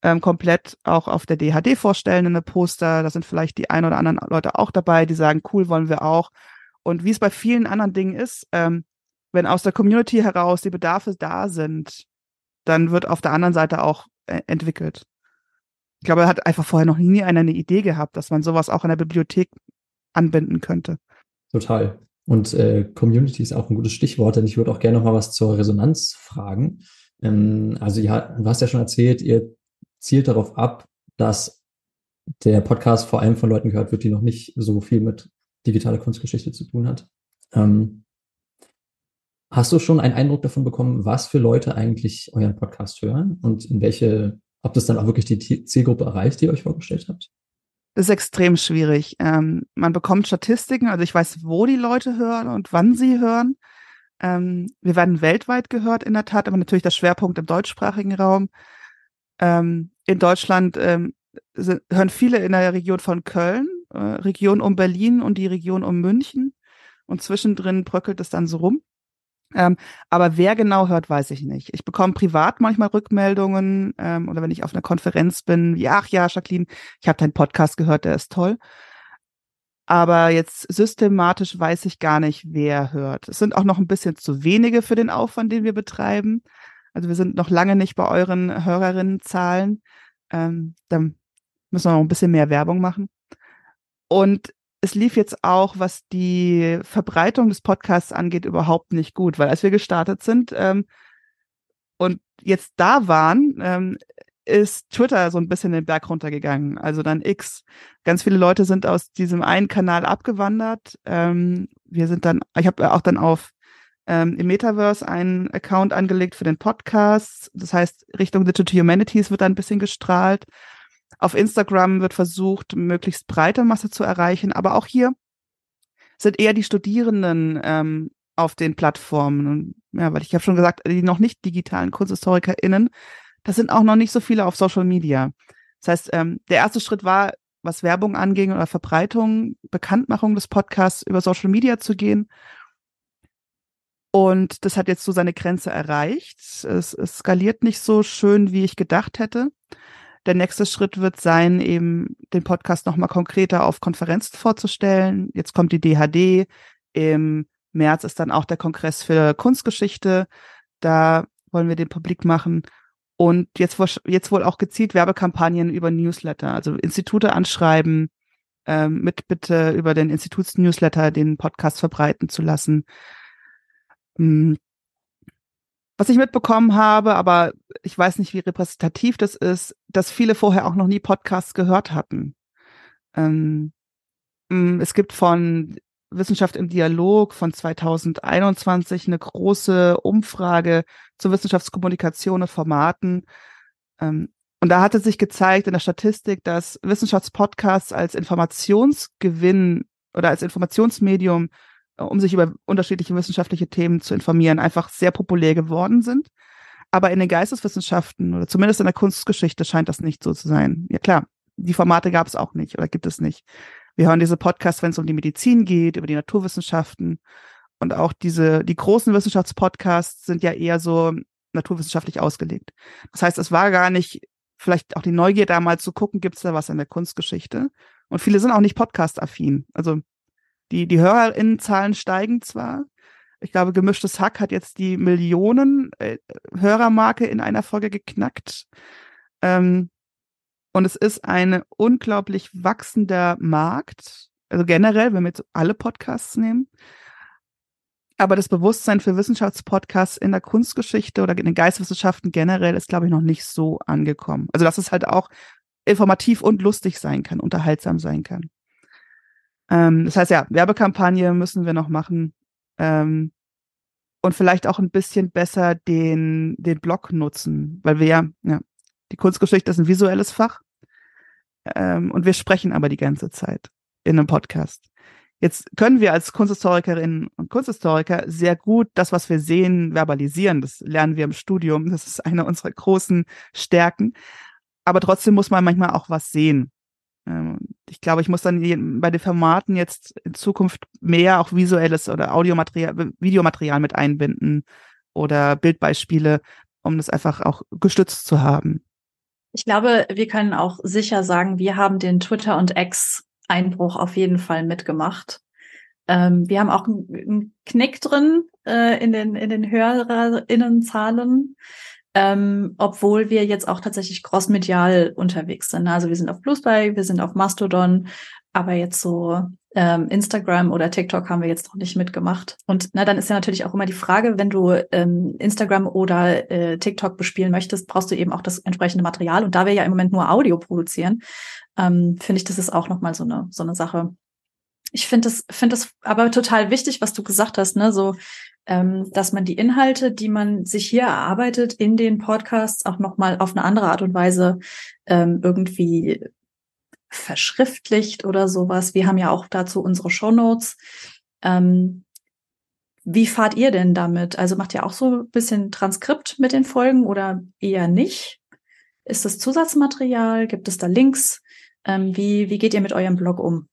ähm, komplett auch auf der DHD vorstellen in der Poster. Da sind vielleicht die ein oder anderen Leute auch dabei, die sagen, cool, wollen wir auch. Und wie es bei vielen anderen Dingen ist, ähm, wenn aus der Community heraus die Bedarfe da sind, dann wird auf der anderen Seite auch äh, entwickelt. Ich glaube, er hat einfach vorher noch nie einer eine Idee gehabt, dass man sowas auch in der Bibliothek anbinden könnte. Total. Und äh, Community ist auch ein gutes Stichwort, denn ich würde auch gerne noch mal was zur Resonanz fragen. Ähm, also ja, du hast ja schon erzählt, ihr zielt darauf ab, dass der Podcast vor allem von Leuten gehört wird, die noch nicht so viel mit digitaler Kunstgeschichte zu tun hat. Ähm, hast du schon einen Eindruck davon bekommen, was für Leute eigentlich euren Podcast hören und in welche, ob das dann auch wirklich die Zielgruppe erreicht, die ihr euch vorgestellt habt? Das ist extrem schwierig. Ähm, man bekommt Statistiken, also ich weiß, wo die Leute hören und wann sie hören. Ähm, wir werden weltweit gehört in der Tat, aber natürlich der Schwerpunkt im deutschsprachigen Raum. Ähm, in Deutschland ähm, sind, hören viele in der Region von Köln, äh, Region um Berlin und die Region um München. Und zwischendrin bröckelt es dann so rum. Ähm, aber wer genau hört, weiß ich nicht. Ich bekomme privat manchmal Rückmeldungen ähm, oder wenn ich auf einer Konferenz bin, wie, ach ja, Jacqueline, ich habe deinen Podcast gehört, der ist toll. Aber jetzt systematisch weiß ich gar nicht, wer hört. Es sind auch noch ein bisschen zu wenige für den Aufwand, den wir betreiben. Also wir sind noch lange nicht bei euren Hörerinnenzahlen. Ähm, da müssen wir noch ein bisschen mehr Werbung machen. Und es lief jetzt auch, was die Verbreitung des Podcasts angeht, überhaupt nicht gut, weil als wir gestartet sind ähm, und jetzt da waren, ähm, ist Twitter so ein bisschen den Berg runtergegangen. Also dann X. Ganz viele Leute sind aus diesem einen Kanal abgewandert. Ähm, wir sind dann, ich habe auch dann auf ähm, im Metaverse einen Account angelegt für den Podcast. Das heißt, Richtung Digital Humanities wird da ein bisschen gestrahlt. Auf Instagram wird versucht, möglichst breite Masse zu erreichen. Aber auch hier sind eher die Studierenden ähm, auf den Plattformen. Und, ja, weil ich habe schon gesagt, die noch nicht digitalen KunsthistorikerInnen, das sind auch noch nicht so viele auf Social Media. Das heißt, ähm, der erste Schritt war, was Werbung anging oder Verbreitung, Bekanntmachung des Podcasts über Social Media zu gehen. Und das hat jetzt so seine Grenze erreicht. Es, es skaliert nicht so schön, wie ich gedacht hätte. Der nächste Schritt wird sein, eben den Podcast nochmal konkreter auf Konferenzen vorzustellen. Jetzt kommt die DHD. Im März ist dann auch der Kongress für Kunstgeschichte. Da wollen wir den publik machen. Und jetzt, jetzt wohl auch gezielt Werbekampagnen über Newsletter, also Institute anschreiben, ähm, mit bitte über den Institutsnewsletter den Podcast verbreiten zu lassen. Was ich mitbekommen habe, aber ich weiß nicht, wie repräsentativ das ist, dass viele vorher auch noch nie Podcasts gehört hatten. Ähm, hm, es gibt von Wissenschaft im Dialog von 2021 eine große Umfrage zur Wissenschaftskommunikation und Formaten. Ähm, und da hatte sich gezeigt in der Statistik, dass Wissenschaftspodcasts als Informationsgewinn oder als Informationsmedium, um sich über unterschiedliche wissenschaftliche Themen zu informieren, einfach sehr populär geworden sind. Aber in den Geisteswissenschaften oder zumindest in der Kunstgeschichte scheint das nicht so zu sein. Ja klar, die Formate gab es auch nicht oder gibt es nicht. Wir hören diese Podcasts, wenn es um die Medizin geht, über die Naturwissenschaften. Und auch diese, die großen Wissenschaftspodcasts sind ja eher so naturwissenschaftlich ausgelegt. Das heißt, es war gar nicht vielleicht auch die Neugier damals zu gucken, gibt es da was in der Kunstgeschichte? Und viele sind auch nicht podcast-affin. Also die, die HörerInnenzahlen steigen zwar. Ich glaube, Gemischtes Hack hat jetzt die Millionen äh, Hörermarke in einer Folge geknackt. Ähm, und es ist ein unglaublich wachsender Markt. Also generell, wenn wir jetzt alle Podcasts nehmen. Aber das Bewusstsein für Wissenschaftspodcasts in der Kunstgeschichte oder in den Geistwissenschaften generell ist, glaube ich, noch nicht so angekommen. Also, dass es halt auch informativ und lustig sein kann, unterhaltsam sein kann. Ähm, das heißt, ja, Werbekampagne müssen wir noch machen. Ähm, und vielleicht auch ein bisschen besser den, den Blog nutzen, weil wir ja, ja, die Kunstgeschichte ist ein visuelles Fach. Ähm, und wir sprechen aber die ganze Zeit in einem Podcast. Jetzt können wir als Kunsthistorikerinnen und Kunsthistoriker sehr gut das, was wir sehen, verbalisieren. Das lernen wir im Studium. Das ist eine unserer großen Stärken. Aber trotzdem muss man manchmal auch was sehen. Ähm, ich glaube, ich muss dann bei den Formaten jetzt in Zukunft mehr auch visuelles oder Audiomaterial, Videomaterial mit einbinden oder Bildbeispiele, um das einfach auch gestützt zu haben. Ich glaube, wir können auch sicher sagen, wir haben den Twitter und X Einbruch auf jeden Fall mitgemacht. Ähm, wir haben auch einen Knick drin äh, in den in den Hörerinnenzahlen, ähm, obwohl wir jetzt auch tatsächlich crossmedial unterwegs sind. Also wir sind auf Bluesby, wir sind auf Mastodon, aber jetzt so ähm, Instagram oder TikTok haben wir jetzt noch nicht mitgemacht. Und na, dann ist ja natürlich auch immer die Frage, wenn du ähm, Instagram oder äh, TikTok bespielen möchtest, brauchst du eben auch das entsprechende Material. Und da wir ja im Moment nur Audio produzieren, ähm, finde ich, das ist auch nochmal so eine, so eine Sache. Ich finde das, finde das aber total wichtig, was du gesagt hast, ne, so, ähm, dass man die Inhalte, die man sich hier erarbeitet in den Podcasts auch nochmal auf eine andere Art und Weise ähm, irgendwie verschriftlicht oder sowas. Wir haben ja auch dazu unsere Shownotes. Ähm, wie fahrt ihr denn damit? Also macht ihr auch so ein bisschen Transkript mit den Folgen oder eher nicht? Ist das Zusatzmaterial? Gibt es da Links? Ähm, wie, wie geht ihr mit eurem Blog um?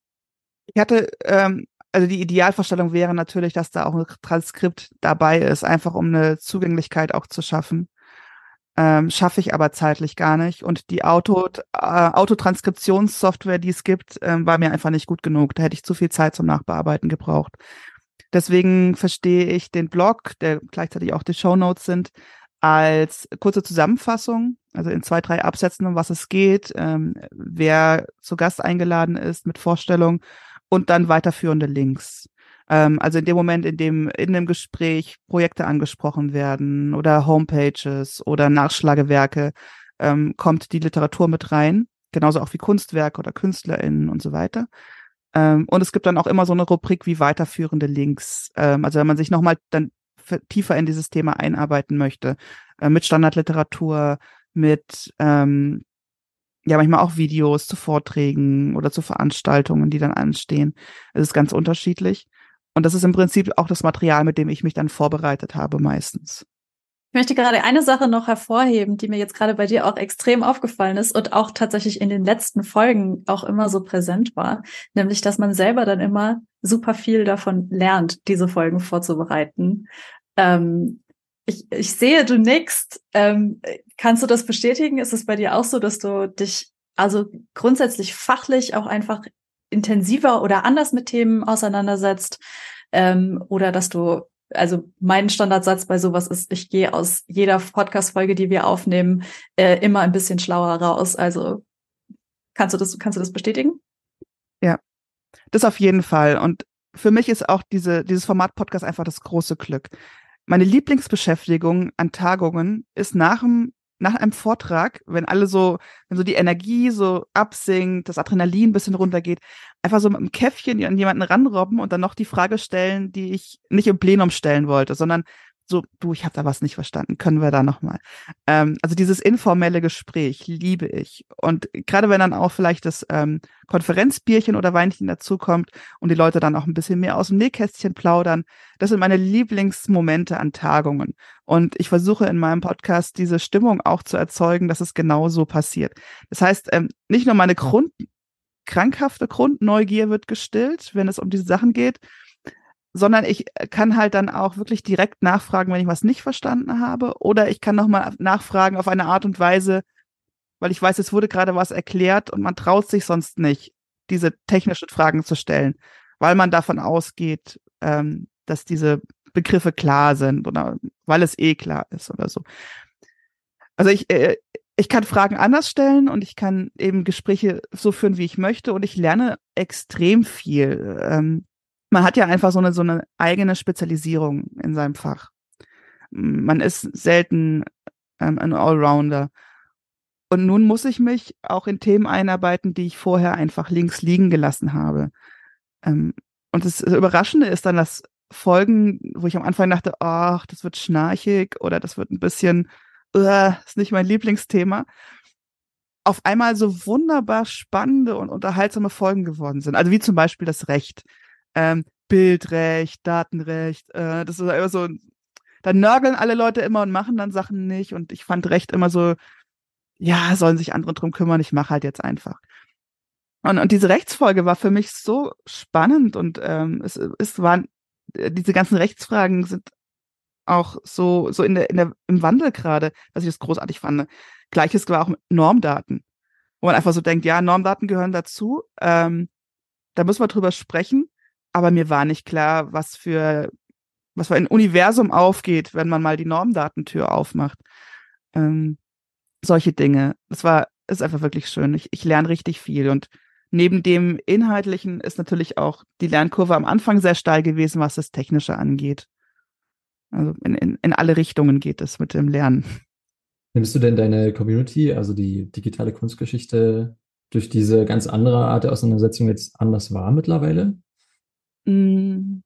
Ich hatte, ähm, also die Idealvorstellung wäre natürlich, dass da auch ein Transkript dabei ist, einfach um eine Zugänglichkeit auch zu schaffen. Ähm, Schaffe ich aber zeitlich gar nicht. Und die Auto, äh, Autotranskriptionssoftware, die es gibt, ähm, war mir einfach nicht gut genug. Da hätte ich zu viel Zeit zum Nachbearbeiten gebraucht. Deswegen verstehe ich den Blog, der gleichzeitig auch die Show Notes sind, als kurze Zusammenfassung, also in zwei, drei Absätzen, um was es geht, ähm, wer zu Gast eingeladen ist mit Vorstellung und dann weiterführende Links. Ähm, also in dem Moment, in dem in dem Gespräch Projekte angesprochen werden oder Homepages oder Nachschlagewerke, ähm, kommt die Literatur mit rein, genauso auch wie Kunstwerke oder KünstlerInnen und so weiter. Ähm, und es gibt dann auch immer so eine Rubrik wie weiterführende Links. Ähm, also wenn man sich nochmal dann tiefer in dieses Thema einarbeiten möchte, äh, mit Standardliteratur, mit ähm, ja manchmal auch Videos zu Vorträgen oder zu Veranstaltungen, die dann anstehen. Es ist ganz unterschiedlich. Und das ist im Prinzip auch das Material, mit dem ich mich dann vorbereitet habe meistens. Ich möchte gerade eine Sache noch hervorheben, die mir jetzt gerade bei dir auch extrem aufgefallen ist und auch tatsächlich in den letzten Folgen auch immer so präsent war, nämlich dass man selber dann immer super viel davon lernt, diese Folgen vorzubereiten. Ähm, ich, ich sehe, du nickst. Ähm, kannst du das bestätigen? Ist es bei dir auch so, dass du dich also grundsätzlich fachlich auch einfach intensiver oder anders mit Themen auseinandersetzt? Ähm, oder dass du also mein Standardsatz bei sowas ist, ich gehe aus jeder Podcast-Folge, die wir aufnehmen, äh, immer ein bisschen schlauer raus. Also kannst du das, kannst du das bestätigen? Ja, das auf jeden Fall. Und für mich ist auch diese, dieses Format Podcast einfach das große Glück. Meine Lieblingsbeschäftigung an Tagungen ist nach dem nach einem Vortrag, wenn alle so, wenn so die Energie so absinkt, das Adrenalin ein bisschen runtergeht, einfach so mit einem Käffchen an jemanden ranrobben und dann noch die Frage stellen, die ich nicht im Plenum stellen wollte, sondern so, du, ich habe da was nicht verstanden, können wir da nochmal. Ähm, also dieses informelle Gespräch liebe ich. Und gerade wenn dann auch vielleicht das ähm, Konferenzbierchen oder Weinchen dazukommt und die Leute dann auch ein bisschen mehr aus dem Nähkästchen plaudern, das sind meine Lieblingsmomente an Tagungen. Und ich versuche in meinem Podcast diese Stimmung auch zu erzeugen, dass es genau so passiert. Das heißt, ähm, nicht nur meine Grund, krankhafte Grundneugier wird gestillt, wenn es um diese Sachen geht, sondern ich äh, kann halt dann auch wirklich direkt nachfragen, wenn ich was nicht verstanden habe, oder ich kann nochmal nachfragen auf eine Art und Weise, weil ich weiß, es wurde gerade was erklärt und man traut sich sonst nicht, diese technischen Fragen zu stellen, weil man davon ausgeht, ähm, dass diese Begriffe klar sind oder weil es eh klar ist oder so. Also ich, äh, ich kann Fragen anders stellen und ich kann eben Gespräche so führen, wie ich möchte und ich lerne extrem viel. Ähm, man hat ja einfach so eine, so eine eigene Spezialisierung in seinem Fach. Man ist selten ähm, ein Allrounder. Und nun muss ich mich auch in Themen einarbeiten, die ich vorher einfach links liegen gelassen habe. Ähm, und das Überraschende ist dann, dass Folgen, wo ich am Anfang dachte, ach, das wird schnarchig oder das wird ein bisschen, uh, ist nicht mein Lieblingsthema, auf einmal so wunderbar spannende und unterhaltsame Folgen geworden sind. Also wie zum Beispiel das Recht ähm, Bildrecht, Datenrecht, äh, das ist immer so, da nörgeln alle Leute immer und machen dann Sachen nicht und ich fand Recht immer so, ja, sollen sich andere drum kümmern, ich mache halt jetzt einfach. Und, und diese Rechtsfolge war für mich so spannend und ähm, es, es waren, äh, diese ganzen Rechtsfragen sind auch so, so in der, in der, im Wandel gerade, dass ich das großartig fand. Gleiches war auch mit Normdaten, wo man einfach so denkt, ja, Normdaten gehören dazu, ähm, da müssen wir drüber sprechen, aber mir war nicht klar, was für, was für ein Universum aufgeht, wenn man mal die Normdatentür aufmacht. Ähm, solche Dinge. Das war, ist einfach wirklich schön. Ich, ich lerne richtig viel und neben dem Inhaltlichen ist natürlich auch die Lernkurve am Anfang sehr steil gewesen, was das Technische angeht. Also in, in, in alle Richtungen geht es mit dem Lernen. Nimmst du denn deine Community, also die digitale Kunstgeschichte, durch diese ganz andere Art der Auseinandersetzung jetzt anders wahr mittlerweile? Mm.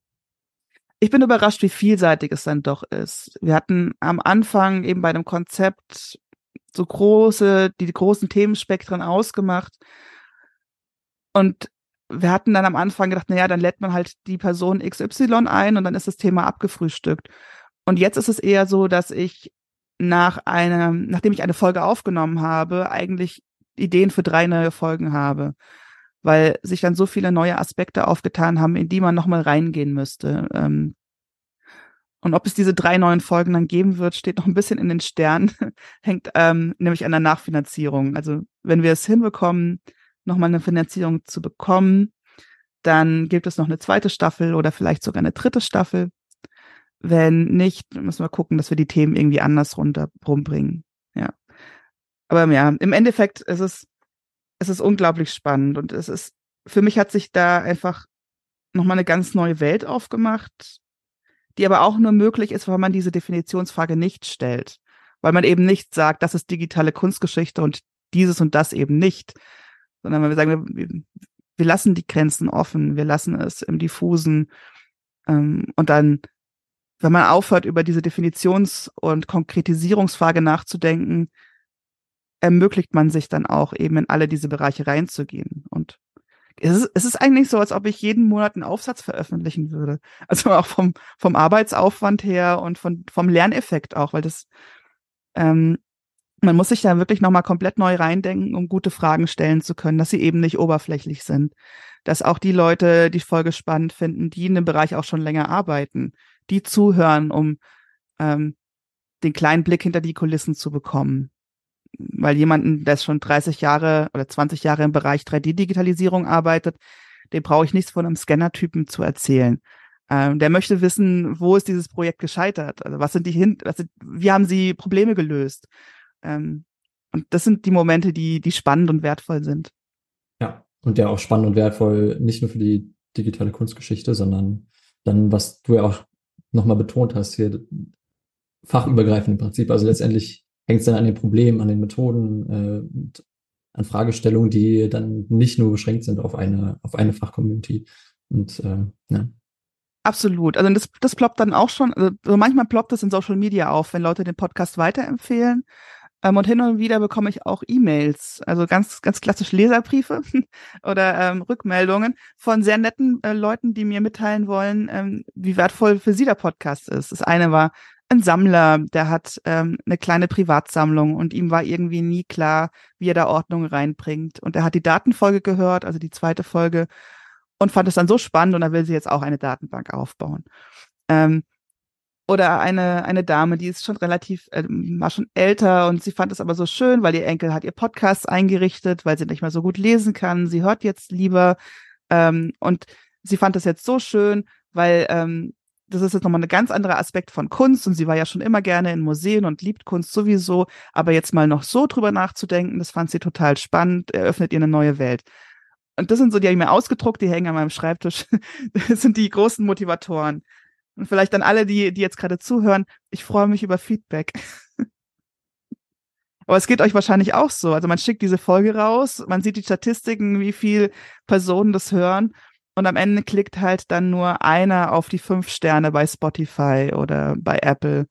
Ich bin überrascht, wie vielseitig es dann doch ist. Wir hatten am Anfang eben bei dem Konzept so große, die großen Themenspektren ausgemacht. Und wir hatten dann am Anfang gedacht, naja, dann lädt man halt die Person XY ein und dann ist das Thema abgefrühstückt. Und jetzt ist es eher so, dass ich nach einem, nachdem ich eine Folge aufgenommen habe, eigentlich Ideen für drei neue Folgen habe weil sich dann so viele neue Aspekte aufgetan haben, in die man nochmal reingehen müsste. Ähm, und ob es diese drei neuen Folgen dann geben wird, steht noch ein bisschen in den Sternen, hängt ähm, nämlich an der Nachfinanzierung. Also wenn wir es hinbekommen, nochmal eine Finanzierung zu bekommen, dann gibt es noch eine zweite Staffel oder vielleicht sogar eine dritte Staffel. Wenn nicht, müssen wir gucken, dass wir die Themen irgendwie anders runter rumbringen. Ja. Aber ja, im Endeffekt ist es es ist unglaublich spannend und es ist, für mich hat sich da einfach nochmal eine ganz neue Welt aufgemacht, die aber auch nur möglich ist, weil man diese Definitionsfrage nicht stellt. Weil man eben nicht sagt, das ist digitale Kunstgeschichte und dieses und das eben nicht. Sondern wir sagen, wir, wir lassen die Grenzen offen, wir lassen es im Diffusen. Ähm, und dann, wenn man aufhört, über diese Definitions- und Konkretisierungsfrage nachzudenken, ermöglicht man sich dann auch eben in alle diese Bereiche reinzugehen. Und es ist, es ist eigentlich so, als ob ich jeden Monat einen Aufsatz veröffentlichen würde. Also auch vom, vom Arbeitsaufwand her und von, vom Lerneffekt auch, weil das, ähm, man muss sich da wirklich nochmal komplett neu reindenken, um gute Fragen stellen zu können, dass sie eben nicht oberflächlich sind. Dass auch die Leute die Folge spannend finden, die in dem Bereich auch schon länger arbeiten, die zuhören, um ähm, den kleinen Blick hinter die Kulissen zu bekommen weil jemanden, der schon 30 Jahre oder 20 Jahre im Bereich 3D-Digitalisierung arbeitet, dem brauche ich nichts von einem Scanner-Typen zu erzählen. Ähm, der möchte wissen, wo ist dieses Projekt gescheitert? Also was sind die hin, was sind, wie haben sie Probleme gelöst? Ähm, und das sind die Momente, die, die spannend und wertvoll sind. Ja, und ja auch spannend und wertvoll, nicht nur für die digitale Kunstgeschichte, sondern dann, was du ja auch nochmal betont hast, hier fachübergreifend im Prinzip. Also letztendlich hängt es dann an den Problemen, an den Methoden äh, und an Fragestellungen, die dann nicht nur beschränkt sind auf eine, auf eine Fachcommunity. Und äh, ja. Absolut. Also das, das ploppt dann auch schon, also manchmal ploppt es in Social Media auf, wenn Leute den Podcast weiterempfehlen. Ähm, und hin und wieder bekomme ich auch E-Mails, also ganz, ganz klassisch Leserbriefe oder ähm, Rückmeldungen von sehr netten äh, Leuten, die mir mitteilen wollen, ähm, wie wertvoll für sie der Podcast ist. Das eine war, ein Sammler, der hat ähm, eine kleine Privatsammlung und ihm war irgendwie nie klar, wie er da Ordnung reinbringt. Und er hat die Datenfolge gehört, also die zweite Folge, und fand es dann so spannend und er will sie jetzt auch eine Datenbank aufbauen. Ähm, oder eine, eine Dame, die ist schon relativ, äh, war schon älter und sie fand es aber so schön, weil ihr Enkel hat ihr Podcast eingerichtet, weil sie nicht mehr so gut lesen kann. Sie hört jetzt lieber ähm, und sie fand es jetzt so schön, weil ähm, das ist jetzt nochmal ein ganz anderer Aspekt von Kunst und sie war ja schon immer gerne in Museen und liebt Kunst sowieso, aber jetzt mal noch so drüber nachzudenken, das fand sie total spannend, eröffnet ihr eine neue Welt. Und das sind so, die habe ich mir ausgedruckt, die hängen an meinem Schreibtisch. Das sind die großen Motivatoren. Und vielleicht an alle, die, die jetzt gerade zuhören, ich freue mich über Feedback. Aber es geht euch wahrscheinlich auch so. Also man schickt diese Folge raus, man sieht die Statistiken, wie viel Personen das hören. Und am Ende klickt halt dann nur einer auf die fünf Sterne bei Spotify oder bei Apple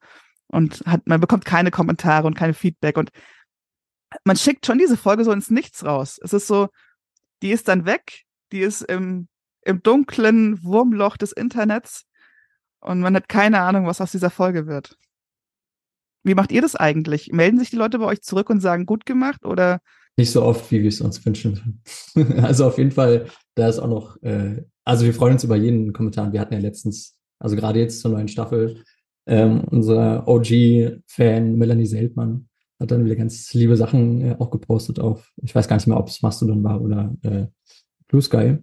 und hat, man bekommt keine Kommentare und keine Feedback und man schickt schon diese Folge so ins Nichts raus. Es ist so, die ist dann weg, die ist im, im dunklen Wurmloch des Internets und man hat keine Ahnung, was aus dieser Folge wird. Wie macht ihr das eigentlich? Melden sich die Leute bei euch zurück und sagen, gut gemacht oder nicht so oft, wie wir es uns wünschen. also auf jeden Fall, da ist auch noch, äh, also wir freuen uns über jeden Kommentar. Wir hatten ja letztens, also gerade jetzt zur neuen Staffel, ähm, unser OG-Fan Melanie Seltmann hat dann wieder ganz liebe Sachen äh, auch gepostet auf, ich weiß gar nicht mehr, ob es Mastodon war oder äh, Blue Sky.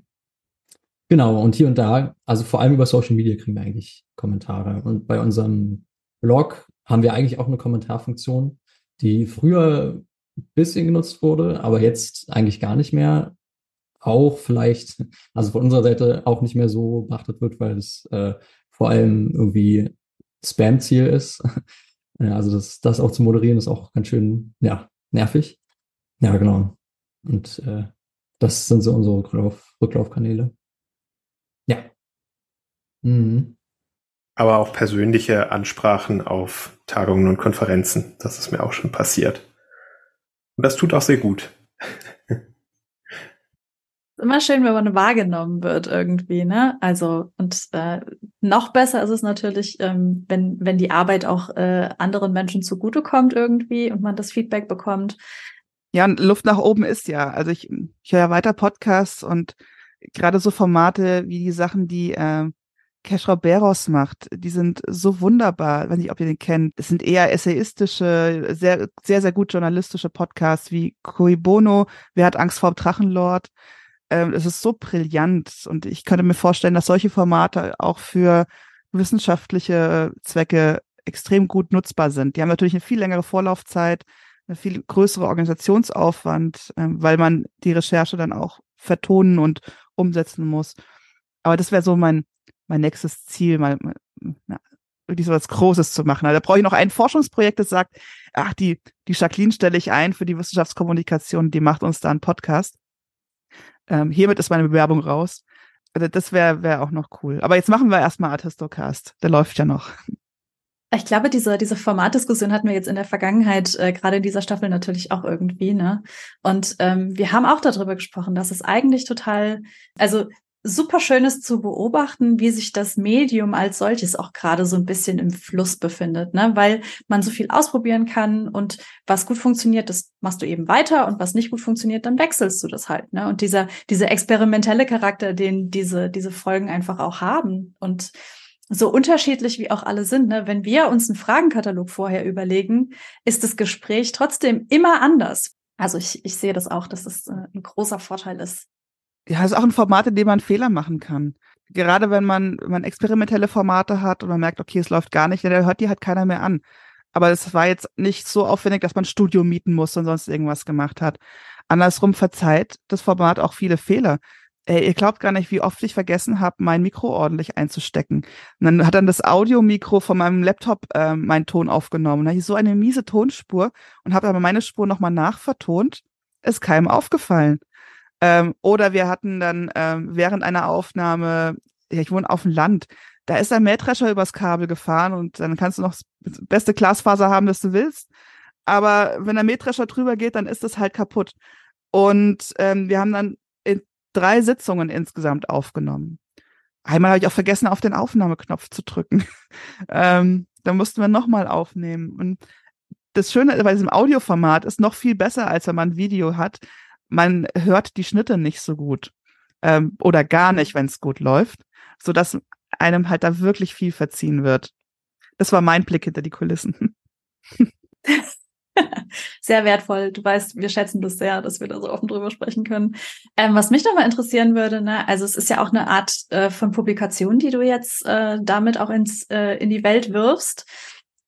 Genau, und hier und da, also vor allem über Social Media kriegen wir eigentlich Kommentare. Und bei unserem Blog haben wir eigentlich auch eine Kommentarfunktion, die früher bisschen genutzt wurde, aber jetzt eigentlich gar nicht mehr. Auch vielleicht, also von unserer Seite auch nicht mehr so beachtet wird, weil es äh, vor allem irgendwie Spam-Ziel ist. ja, also das, das auch zu moderieren ist auch ganz schön, ja, nervig. Ja, genau. Und äh, das sind so unsere Rücklauf Rücklaufkanäle. Ja. Mhm. Aber auch persönliche Ansprachen auf Tagungen und Konferenzen. Das ist mir auch schon passiert. Und das tut auch sehr gut. immer schön, wenn man wahrgenommen wird irgendwie, ne? Also und äh, noch besser ist es natürlich, ähm, wenn wenn die Arbeit auch äh, anderen Menschen zugutekommt irgendwie und man das Feedback bekommt. Ja, und Luft nach oben ist ja. Also ich, ich höre ja weiter Podcasts und gerade so Formate wie die Sachen, die äh, Keschra Beros macht, die sind so wunderbar. Ich weiß nicht, ob ihr den kennt. Es sind eher essayistische, sehr, sehr, sehr gut journalistische Podcasts wie Cui Bono, Wer hat Angst vor dem Drachenlord? Ähm, es ist so brillant und ich könnte mir vorstellen, dass solche Formate auch für wissenschaftliche Zwecke extrem gut nutzbar sind. Die haben natürlich eine viel längere Vorlaufzeit, eine viel größere Organisationsaufwand, ähm, weil man die Recherche dann auch vertonen und umsetzen muss. Aber das wäre so mein mein nächstes Ziel, mal, na, wirklich so was Großes zu machen. Also da brauche ich noch ein Forschungsprojekt, das sagt, ach, die, die Jacqueline stelle ich ein für die Wissenschaftskommunikation, die macht uns da einen Podcast. Ähm, hiermit ist meine Bewerbung raus. Also das wäre wär auch noch cool. Aber jetzt machen wir erstmal Artistocast. Der läuft ja noch. Ich glaube, diese, diese Formatdiskussion hatten wir jetzt in der Vergangenheit, äh, gerade in dieser Staffel natürlich auch irgendwie, ne? Und ähm, wir haben auch darüber gesprochen, dass es eigentlich total, also super schön ist zu beobachten, wie sich das Medium als solches auch gerade so ein bisschen im Fluss befindet, ne? Weil man so viel ausprobieren kann und was gut funktioniert, das machst du eben weiter und was nicht gut funktioniert, dann wechselst du das halt, ne? Und dieser, dieser experimentelle Charakter, den diese, diese Folgen einfach auch haben und so unterschiedlich wie auch alle sind, ne, wenn wir uns einen Fragenkatalog vorher überlegen, ist das Gespräch trotzdem immer anders. Also ich, ich sehe das auch, dass es äh, ein großer Vorteil ist. Ja, es ist auch ein Format, in dem man Fehler machen kann. Gerade wenn man, wenn man experimentelle Formate hat und man merkt, okay, es läuft gar nicht, dann hört die halt keiner mehr an. Aber es war jetzt nicht so aufwendig, dass man Studio mieten muss und sonst irgendwas gemacht hat. Andersrum verzeiht das Format auch viele Fehler ey, ihr glaubt gar nicht, wie oft ich vergessen habe, mein Mikro ordentlich einzustecken. Und dann hat dann das Audiomikro von meinem Laptop äh, meinen Ton aufgenommen. Da hatte ich so eine miese Tonspur und habe aber meine Spur nochmal nachvertont. Ist keinem aufgefallen. Ähm, oder wir hatten dann ähm, während einer Aufnahme, ja, ich wohne auf dem Land, da ist ein Mähdrescher übers Kabel gefahren und dann kannst du noch das beste Glasfaser haben, das du willst. Aber wenn der Mähdrescher drüber geht, dann ist das halt kaputt. Und ähm, wir haben dann drei Sitzungen insgesamt aufgenommen. Einmal habe ich auch vergessen, auf den Aufnahmeknopf zu drücken. ähm, da mussten wir nochmal aufnehmen. Und das Schöne bei diesem Audioformat ist noch viel besser, als wenn man ein Video hat. Man hört die Schnitte nicht so gut. Ähm, oder gar nicht, wenn es gut läuft, sodass einem halt da wirklich viel verziehen wird. Das war mein Blick hinter die Kulissen. sehr wertvoll. Du weißt, wir schätzen das sehr, dass wir da so offen drüber sprechen können. Ähm, was mich noch mal interessieren würde, ne, also es ist ja auch eine Art äh, von Publikation, die du jetzt äh, damit auch ins, äh, in die Welt wirfst.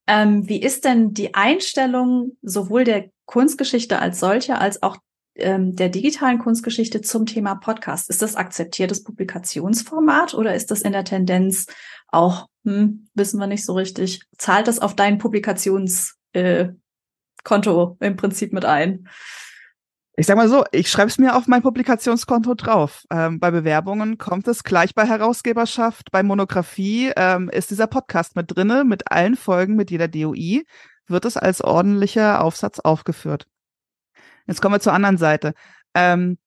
Ähm, wie ist denn die Einstellung sowohl der Kunstgeschichte als solcher als auch ähm, der digitalen Kunstgeschichte zum Thema Podcast? Ist das akzeptiertes Publikationsformat oder ist das in der Tendenz auch, hm, wissen wir nicht so richtig, zahlt das auf deinen Publikations äh, im Prinzip mit ein. Ich sag mal so, ich schreibe es mir auf mein Publikationskonto drauf. Ähm, bei Bewerbungen kommt es gleich bei Herausgeberschaft, bei Monographie ähm, ist dieser Podcast mit drinne, mit allen Folgen, mit jeder DOI, wird es als ordentlicher Aufsatz aufgeführt. Jetzt kommen wir zur anderen Seite. Ähm,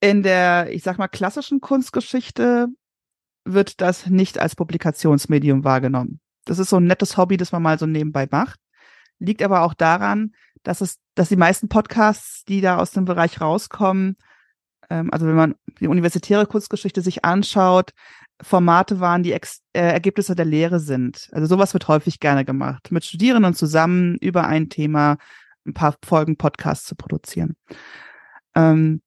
in der, ich sag mal, klassischen Kunstgeschichte wird das nicht als Publikationsmedium wahrgenommen. Das ist so ein nettes Hobby, das man mal so nebenbei macht liegt aber auch daran, dass es, dass die meisten Podcasts, die da aus dem Bereich rauskommen, ähm, also wenn man die universitäre Kurzgeschichte sich anschaut, Formate waren, die Ex äh, Ergebnisse der Lehre sind. Also sowas wird häufig gerne gemacht, mit Studierenden zusammen über ein Thema ein paar Folgen Podcasts zu produzieren. Ähm,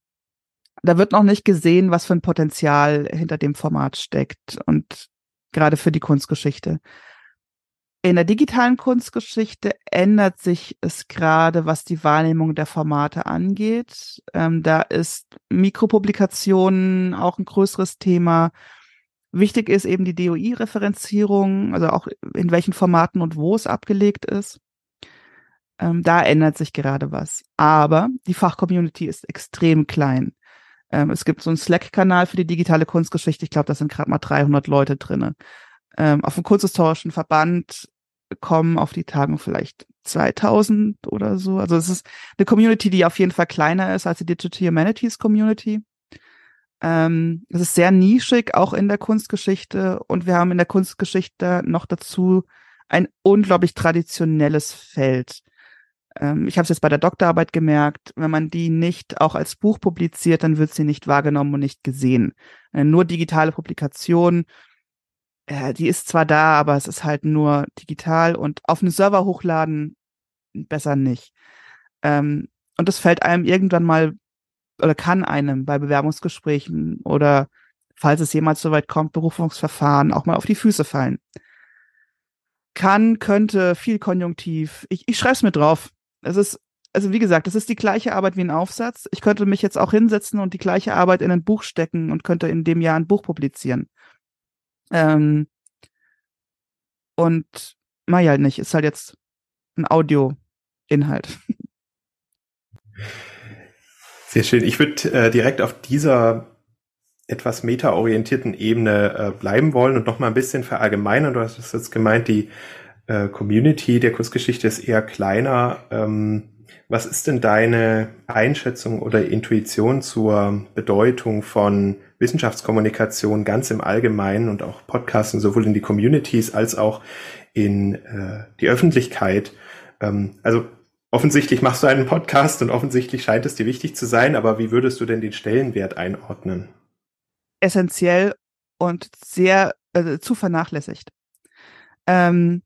da wird noch nicht gesehen, was für ein Potenzial hinter dem Format steckt und gerade für die Kunstgeschichte. In der digitalen Kunstgeschichte ändert sich es gerade, was die Wahrnehmung der Formate angeht. Ähm, da ist Mikropublikationen auch ein größeres Thema. Wichtig ist eben die DOI-Referenzierung, also auch in welchen Formaten und wo es abgelegt ist. Ähm, da ändert sich gerade was. Aber die Fachcommunity ist extrem klein. Ähm, es gibt so einen Slack-Kanal für die digitale Kunstgeschichte. Ich glaube, da sind gerade mal 300 Leute drinne. Ähm, auf dem Kunsthistorischen Verband kommen auf die Tagung vielleicht 2000 oder so. Also es ist eine Community, die auf jeden Fall kleiner ist als die Digital Humanities Community. Ähm, es ist sehr nischig, auch in der Kunstgeschichte. Und wir haben in der Kunstgeschichte noch dazu ein unglaublich traditionelles Feld. Ähm, ich habe es jetzt bei der Doktorarbeit gemerkt, wenn man die nicht auch als Buch publiziert, dann wird sie nicht wahrgenommen und nicht gesehen. Äh, nur digitale Publikationen äh, die ist zwar da, aber es ist halt nur digital und auf einen Server hochladen besser nicht. Ähm, und das fällt einem irgendwann mal oder kann einem bei Bewerbungsgesprächen oder falls es jemals so weit kommt, Berufungsverfahren auch mal auf die Füße fallen. Kann, könnte, viel Konjunktiv. Ich, ich schreibe es mir drauf. Es ist, also wie gesagt, es ist die gleiche Arbeit wie ein Aufsatz. Ich könnte mich jetzt auch hinsetzen und die gleiche Arbeit in ein Buch stecken und könnte in dem Jahr ein Buch publizieren. Ähm, und mach ich halt nicht. Ist halt jetzt ein Audio-Inhalt. Sehr schön. Ich würde äh, direkt auf dieser etwas meta-orientierten Ebene äh, bleiben wollen und noch mal ein bisschen verallgemeinern. Du hast jetzt gemeint, die äh, Community der Kunstgeschichte ist eher kleiner. Ähm, was ist denn deine Einschätzung oder Intuition zur Bedeutung von Wissenschaftskommunikation ganz im Allgemeinen und auch Podcasten sowohl in die Communities als auch in äh, die Öffentlichkeit? Ähm, also offensichtlich machst du einen Podcast und offensichtlich scheint es dir wichtig zu sein, aber wie würdest du denn den Stellenwert einordnen? Essentiell und sehr äh, zu vernachlässigt. Ähm,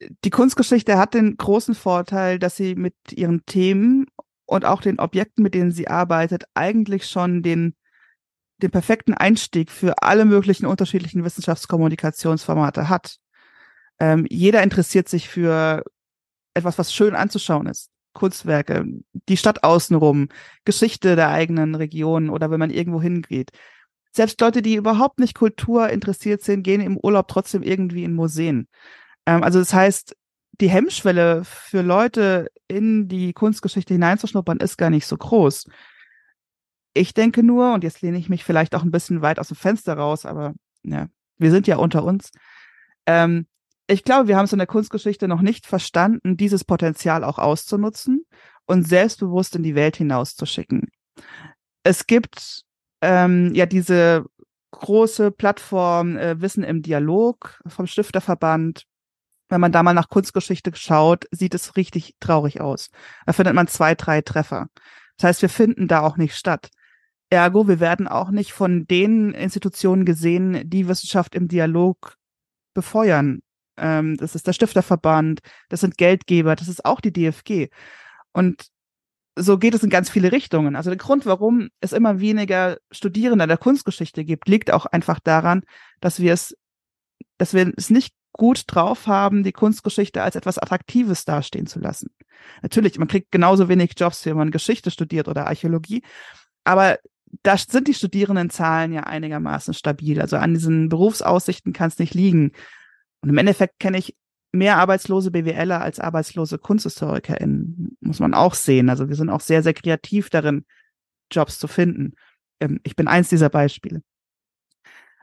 die Kunstgeschichte hat den großen Vorteil, dass sie mit ihren Themen und auch den Objekten, mit denen sie arbeitet, eigentlich schon den, den perfekten Einstieg für alle möglichen unterschiedlichen Wissenschaftskommunikationsformate hat. Ähm, jeder interessiert sich für etwas, was schön anzuschauen ist. Kunstwerke, die Stadt außenrum, Geschichte der eigenen Region oder wenn man irgendwo hingeht. Selbst Leute, die überhaupt nicht Kultur interessiert sind, gehen im Urlaub trotzdem irgendwie in Museen. Ähm, also das heißt, die Hemmschwelle für Leute in die Kunstgeschichte hineinzuschnuppern ist gar nicht so groß. Ich denke nur, und jetzt lehne ich mich vielleicht auch ein bisschen weit aus dem Fenster raus, aber ja, wir sind ja unter uns. Ähm, ich glaube, wir haben es in der Kunstgeschichte noch nicht verstanden, dieses Potenzial auch auszunutzen und selbstbewusst in die Welt hinauszuschicken. Es gibt ähm, ja diese große Plattform äh, Wissen im Dialog vom Stifterverband, wenn man da mal nach Kunstgeschichte schaut, sieht es richtig traurig aus. Da findet man zwei, drei Treffer. Das heißt, wir finden da auch nicht statt. Ergo, wir werden auch nicht von den Institutionen gesehen, die Wissenschaft im Dialog befeuern. Ähm, das ist der Stifterverband, das sind Geldgeber, das ist auch die DFG. Und so geht es in ganz viele Richtungen. Also der Grund, warum es immer weniger Studierende der Kunstgeschichte gibt, liegt auch einfach daran, dass wir es, dass wir es nicht gut drauf haben, die Kunstgeschichte als etwas Attraktives dastehen zu lassen. Natürlich, man kriegt genauso wenig Jobs, wenn man Geschichte studiert oder Archäologie, aber da sind die Studierendenzahlen ja einigermaßen stabil. Also an diesen Berufsaussichten kann es nicht liegen. Und im Endeffekt kenne ich mehr arbeitslose BWLer als arbeitslose KunsthistorikerInnen, muss man auch sehen. Also wir sind auch sehr, sehr kreativ darin, Jobs zu finden. Ähm, ich bin eins dieser Beispiele.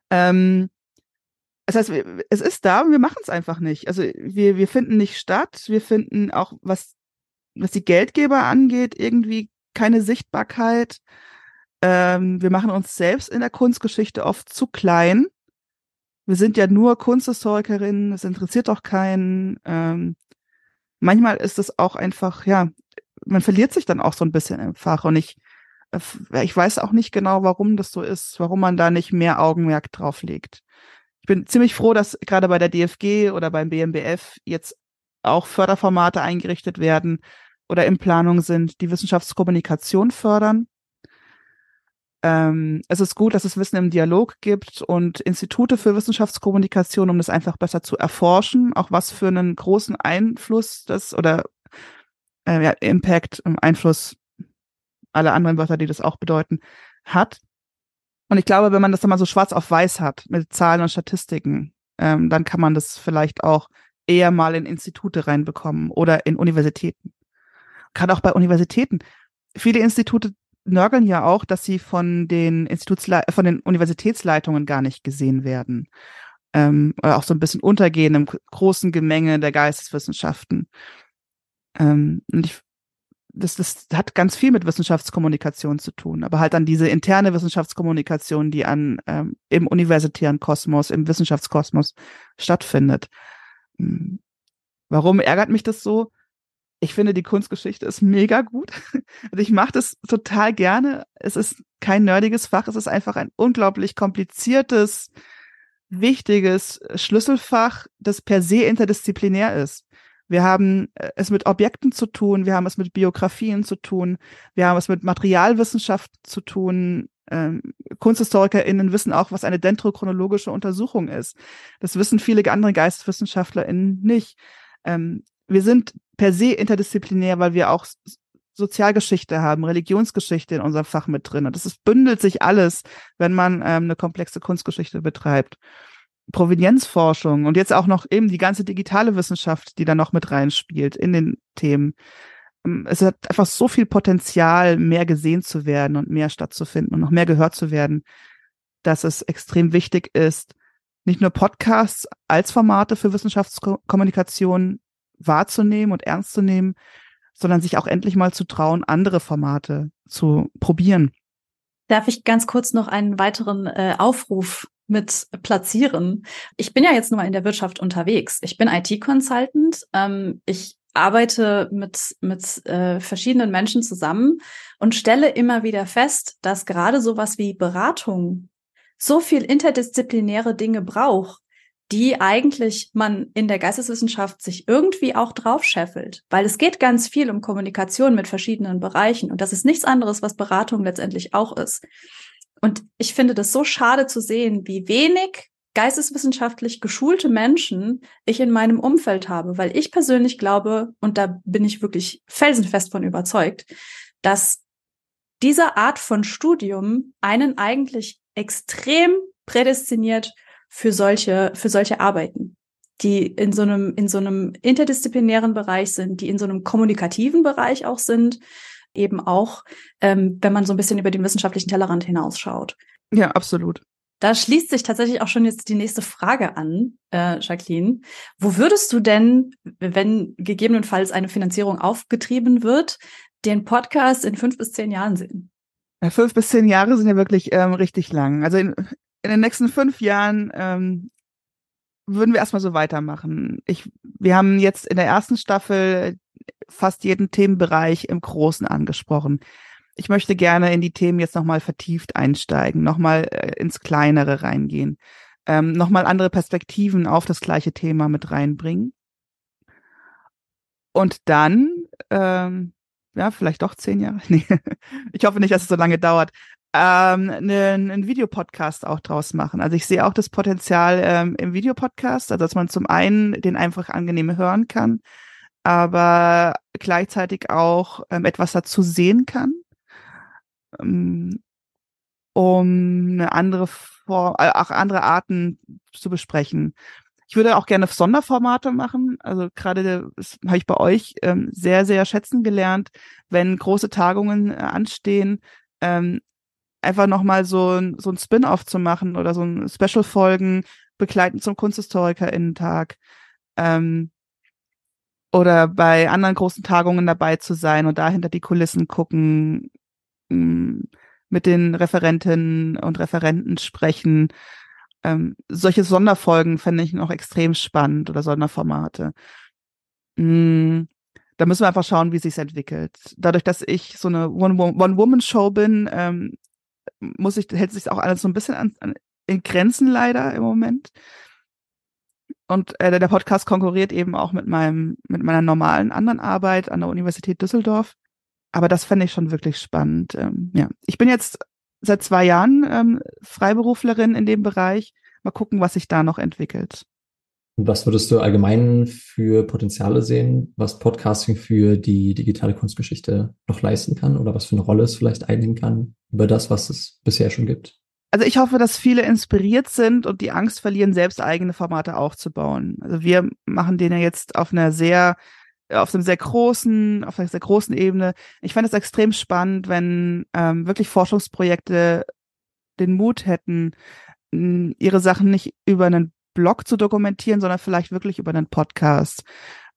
Ähm, das heißt, es ist da und wir machen es einfach nicht. Also wir, wir finden nicht statt. Wir finden auch, was, was die Geldgeber angeht, irgendwie keine Sichtbarkeit. Ähm, wir machen uns selbst in der Kunstgeschichte oft zu klein. Wir sind ja nur Kunsthistorikerinnen, es interessiert doch keinen. Ähm, manchmal ist es auch einfach, ja, man verliert sich dann auch so ein bisschen im Fach und ich, äh, ich weiß auch nicht genau, warum das so ist, warum man da nicht mehr Augenmerk drauf legt ich bin ziemlich froh, dass gerade bei der DFG oder beim BMBF jetzt auch Förderformate eingerichtet werden oder in Planung sind, die Wissenschaftskommunikation fördern. Ähm, es ist gut, dass es Wissen im Dialog gibt und Institute für Wissenschaftskommunikation, um das einfach besser zu erforschen, auch was für einen großen Einfluss das oder äh, ja, Impact, Einfluss, alle anderen Wörter, die das auch bedeuten, hat. Und ich glaube, wenn man das dann mal so schwarz auf weiß hat mit Zahlen und Statistiken, ähm, dann kann man das vielleicht auch eher mal in Institute reinbekommen oder in Universitäten. Gerade auch bei Universitäten. Viele Institute nörgeln ja auch, dass sie von den Institutsle von den Universitätsleitungen gar nicht gesehen werden. Ähm, oder auch so ein bisschen untergehen im großen Gemenge der Geisteswissenschaften. Ähm, und ich das, das hat ganz viel mit Wissenschaftskommunikation zu tun, aber halt dann diese interne Wissenschaftskommunikation, die an ähm, im universitären Kosmos, im Wissenschaftskosmos stattfindet. Hm. Warum ärgert mich das so? Ich finde, die Kunstgeschichte ist mega gut. Also ich mache das total gerne. Es ist kein nerdiges Fach, es ist einfach ein unglaublich kompliziertes, wichtiges Schlüsselfach, das per se interdisziplinär ist. Wir haben äh, es mit Objekten zu tun, wir haben es mit Biografien zu tun, wir haben es mit Materialwissenschaft zu tun. Ähm, KunsthistorikerInnen wissen auch, was eine dendrochronologische Untersuchung ist. Das wissen viele andere GeisteswissenschaftlerInnen nicht. Ähm, wir sind per se interdisziplinär, weil wir auch Sozialgeschichte haben, Religionsgeschichte in unserem Fach mit drin. Und das ist, bündelt sich alles, wenn man ähm, eine komplexe Kunstgeschichte betreibt. Provenienzforschung und jetzt auch noch eben die ganze digitale Wissenschaft, die da noch mit reinspielt in den Themen. Ähm, es hat einfach so viel Potenzial, mehr gesehen zu werden und mehr stattzufinden und noch mehr gehört zu werden, dass es extrem wichtig ist, nicht nur Podcasts als Formate für Wissenschaftskommunikation wahrzunehmen und ernst zu nehmen, sondern sich auch endlich mal zu trauen, andere Formate zu probieren. Darf ich ganz kurz noch einen weiteren äh, Aufruf mit platzieren? Ich bin ja jetzt nur mal in der Wirtschaft unterwegs. Ich bin IT-Consultant. Ähm, ich arbeite mit, mit äh, verschiedenen Menschen zusammen und stelle immer wieder fest, dass gerade sowas wie Beratung so viel interdisziplinäre Dinge braucht, die eigentlich man in der Geisteswissenschaft sich irgendwie auch draufscheffelt. Weil es geht ganz viel um Kommunikation mit verschiedenen Bereichen und das ist nichts anderes, was Beratung letztendlich auch ist. Und ich finde das so schade zu sehen, wie wenig geisteswissenschaftlich geschulte Menschen ich in meinem Umfeld habe, weil ich persönlich glaube, und da bin ich wirklich felsenfest von überzeugt, dass diese Art von Studium einen eigentlich extrem prädestiniert für solche, für solche Arbeiten, die in so einem, in so einem interdisziplinären Bereich sind, die in so einem kommunikativen Bereich auch sind, eben auch, ähm, wenn man so ein bisschen über den wissenschaftlichen Tellerrand hinausschaut. Ja, absolut. Da schließt sich tatsächlich auch schon jetzt die nächste Frage an, äh, Jacqueline. Wo würdest du denn, wenn gegebenenfalls eine Finanzierung aufgetrieben wird, den Podcast in fünf bis zehn Jahren sehen? Ja, fünf bis zehn Jahre sind ja wirklich ähm, richtig lang. Also in, in den nächsten fünf Jahren ähm, würden wir erstmal so weitermachen. Ich, wir haben jetzt in der ersten Staffel fast jeden Themenbereich im Großen angesprochen. Ich möchte gerne in die Themen jetzt nochmal vertieft einsteigen, nochmal äh, ins Kleinere reingehen, ähm, nochmal andere Perspektiven auf das gleiche Thema mit reinbringen. Und dann, ähm, ja, vielleicht doch zehn Jahre. Nee, ich hoffe nicht, dass es so lange dauert ähm, einen, einen Videopodcast auch draus machen. Also ich sehe auch das Potenzial ähm, im Videopodcast, also dass man zum einen den einfach angenehm hören kann, aber gleichzeitig auch ähm, etwas dazu sehen kann, ähm, um eine andere Form, äh, auch andere Arten zu besprechen. Ich würde auch gerne Sonderformate machen. Also gerade habe ich bei euch ähm, sehr, sehr schätzen gelernt, wenn große Tagungen äh, anstehen, ähm, einfach nochmal so, so ein Spin-off zu machen oder so ein Special-Folgen begleitend zum KunsthistorikerInnen-Tag. Ähm, oder bei anderen großen Tagungen dabei zu sein und da hinter die Kulissen gucken, mm, mit den Referentinnen und Referenten sprechen. Ähm, solche Sonderfolgen fände ich noch extrem spannend oder Sonderformate. Mm, da müssen wir einfach schauen, wie sich's entwickelt. Dadurch, dass ich so eine One-Woman-Show bin, ähm, muss ich, hält sich auch alles so ein bisschen an, an, in Grenzen leider im Moment. Und äh, der Podcast konkurriert eben auch mit meinem, mit meiner normalen anderen Arbeit an der Universität Düsseldorf. Aber das fände ich schon wirklich spannend. Ähm, ja, ich bin jetzt seit zwei Jahren ähm, Freiberuflerin in dem Bereich. Mal gucken, was sich da noch entwickelt. Was würdest du allgemein für Potenziale sehen, was Podcasting für die digitale Kunstgeschichte noch leisten kann oder was für eine Rolle es vielleicht einnehmen kann über das, was es bisher schon gibt? Also ich hoffe, dass viele inspiriert sind und die Angst verlieren, selbst eigene Formate aufzubauen. Also wir machen den ja jetzt auf einer sehr, auf einem sehr großen, auf einer sehr großen Ebene. Ich fände es extrem spannend, wenn ähm, wirklich Forschungsprojekte den Mut hätten, ihre Sachen nicht über einen Blog zu dokumentieren, sondern vielleicht wirklich über einen Podcast.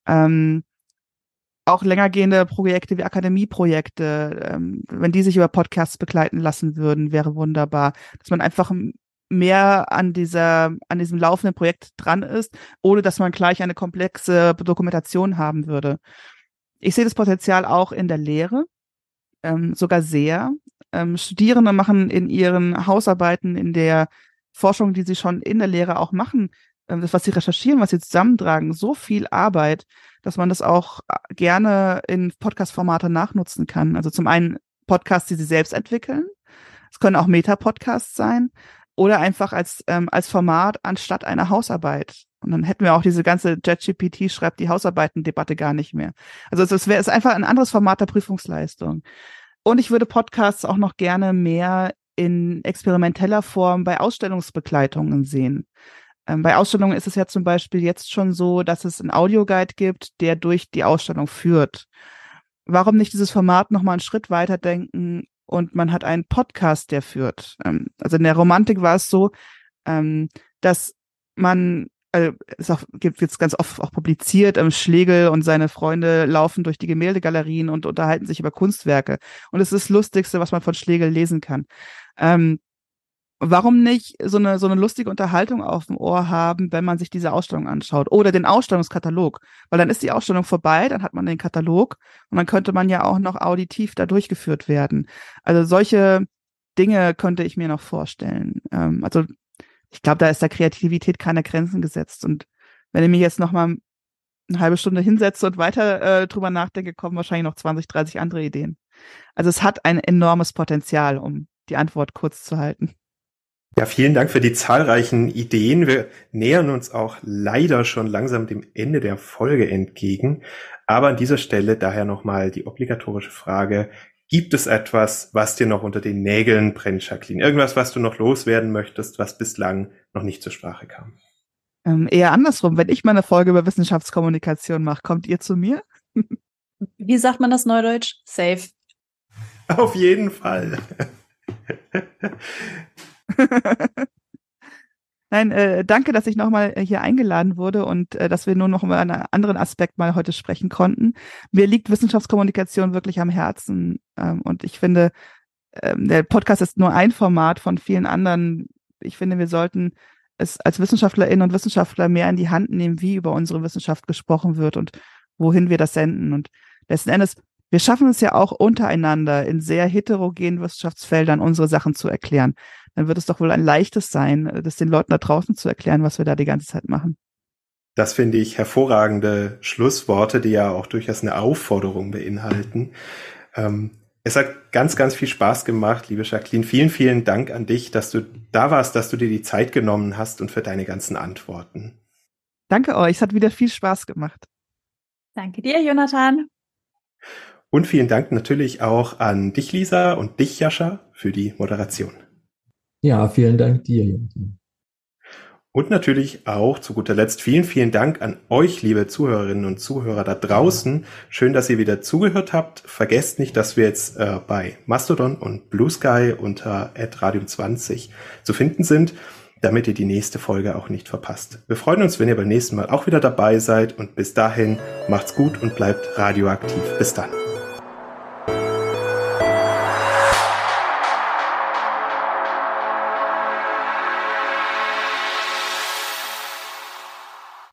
Ähm, auch längergehende Projekte wie Akademieprojekte, ähm, wenn die sich über Podcasts begleiten lassen würden, wäre wunderbar. Dass man einfach mehr an dieser, an diesem laufenden Projekt dran ist, ohne dass man gleich eine komplexe Dokumentation haben würde. Ich sehe das Potenzial auch in der Lehre, ähm, sogar sehr. Ähm, Studierende machen in ihren Hausarbeiten in der Forschung, die sie schon in der Lehre auch machen, ähm, das, was sie recherchieren, was sie zusammentragen, so viel Arbeit, dass man das auch äh, gerne in Podcast-Formate nachnutzen kann. Also zum einen Podcasts, die sie selbst entwickeln. Es können auch Meta-Podcasts sein oder einfach als, ähm, als Format anstatt einer Hausarbeit. Und dann hätten wir auch diese ganze JetGPT schreibt die Hausarbeiten-Debatte gar nicht mehr. Also es wäre einfach ein anderes Format der Prüfungsleistung. Und ich würde Podcasts auch noch gerne mehr in experimenteller Form bei Ausstellungsbegleitungen sehen. Ähm, bei Ausstellungen ist es ja zum Beispiel jetzt schon so, dass es einen Audioguide gibt, der durch die Ausstellung führt. Warum nicht dieses Format nochmal einen Schritt weiter denken und man hat einen Podcast, der führt? Ähm, also in der Romantik war es so, ähm, dass man äh, ist auch, gibt jetzt ganz oft auch publiziert, ähm, Schlegel und seine Freunde laufen durch die Gemäldegalerien und unterhalten sich über Kunstwerke. Und es ist das Lustigste, was man von Schlegel lesen kann. Ähm, warum nicht so eine, so eine lustige Unterhaltung auf dem Ohr haben, wenn man sich diese Ausstellung anschaut oder den Ausstellungskatalog? Weil dann ist die Ausstellung vorbei, dann hat man den Katalog und dann könnte man ja auch noch auditiv da durchgeführt werden. Also solche Dinge könnte ich mir noch vorstellen. Ähm, also ich glaube, da ist der Kreativität keine Grenzen gesetzt. Und wenn ich mich jetzt noch mal eine halbe Stunde hinsetze und weiter äh, drüber nachdenke, kommen wahrscheinlich noch 20, 30 andere Ideen. Also es hat ein enormes Potenzial, um die Antwort kurz zu halten. Ja, vielen Dank für die zahlreichen Ideen. Wir nähern uns auch leider schon langsam dem Ende der Folge entgegen. Aber an dieser Stelle daher nochmal die obligatorische Frage. Gibt es etwas, was dir noch unter den Nägeln brennt, Jacqueline? Irgendwas, was du noch loswerden möchtest, was bislang noch nicht zur Sprache kam? Ähm, eher andersrum. Wenn ich mal eine Folge über Wissenschaftskommunikation mache, kommt ihr zu mir? Wie sagt man das Neudeutsch? Safe. Auf jeden Fall. Nein, äh, danke, dass ich nochmal äh, hier eingeladen wurde und äh, dass wir nur noch über einen anderen Aspekt mal heute sprechen konnten. Mir liegt Wissenschaftskommunikation wirklich am Herzen ähm, und ich finde, ähm, der Podcast ist nur ein Format von vielen anderen. Ich finde, wir sollten es als Wissenschaftlerinnen und Wissenschaftler mehr in die Hand nehmen, wie über unsere Wissenschaft gesprochen wird und wohin wir das senden. Und letzten Endes, wir schaffen es ja auch untereinander in sehr heterogenen Wissenschaftsfeldern unsere Sachen zu erklären dann wird es doch wohl ein leichtes sein, äh, das den Leuten da draußen zu erklären, was wir da die ganze Zeit machen. Das finde ich hervorragende Schlussworte, die ja auch durchaus eine Aufforderung beinhalten. Ähm, es hat ganz, ganz viel Spaß gemacht, liebe Jacqueline. Vielen, vielen Dank an dich, dass du da warst, dass du dir die Zeit genommen hast und für deine ganzen Antworten. Danke euch, es hat wieder viel Spaß gemacht. Danke dir, Jonathan. Und vielen Dank natürlich auch an dich, Lisa, und dich, Jascha, für die Moderation. Ja, vielen Dank dir. Und natürlich auch zu guter Letzt vielen, vielen Dank an euch, liebe Zuhörerinnen und Zuhörer da draußen. Schön, dass ihr wieder zugehört habt. Vergesst nicht, dass wir jetzt äh, bei Mastodon und Blue Sky unter @radium20 zu finden sind, damit ihr die nächste Folge auch nicht verpasst. Wir freuen uns, wenn ihr beim nächsten Mal auch wieder dabei seid und bis dahin macht's gut und bleibt radioaktiv. Bis dann.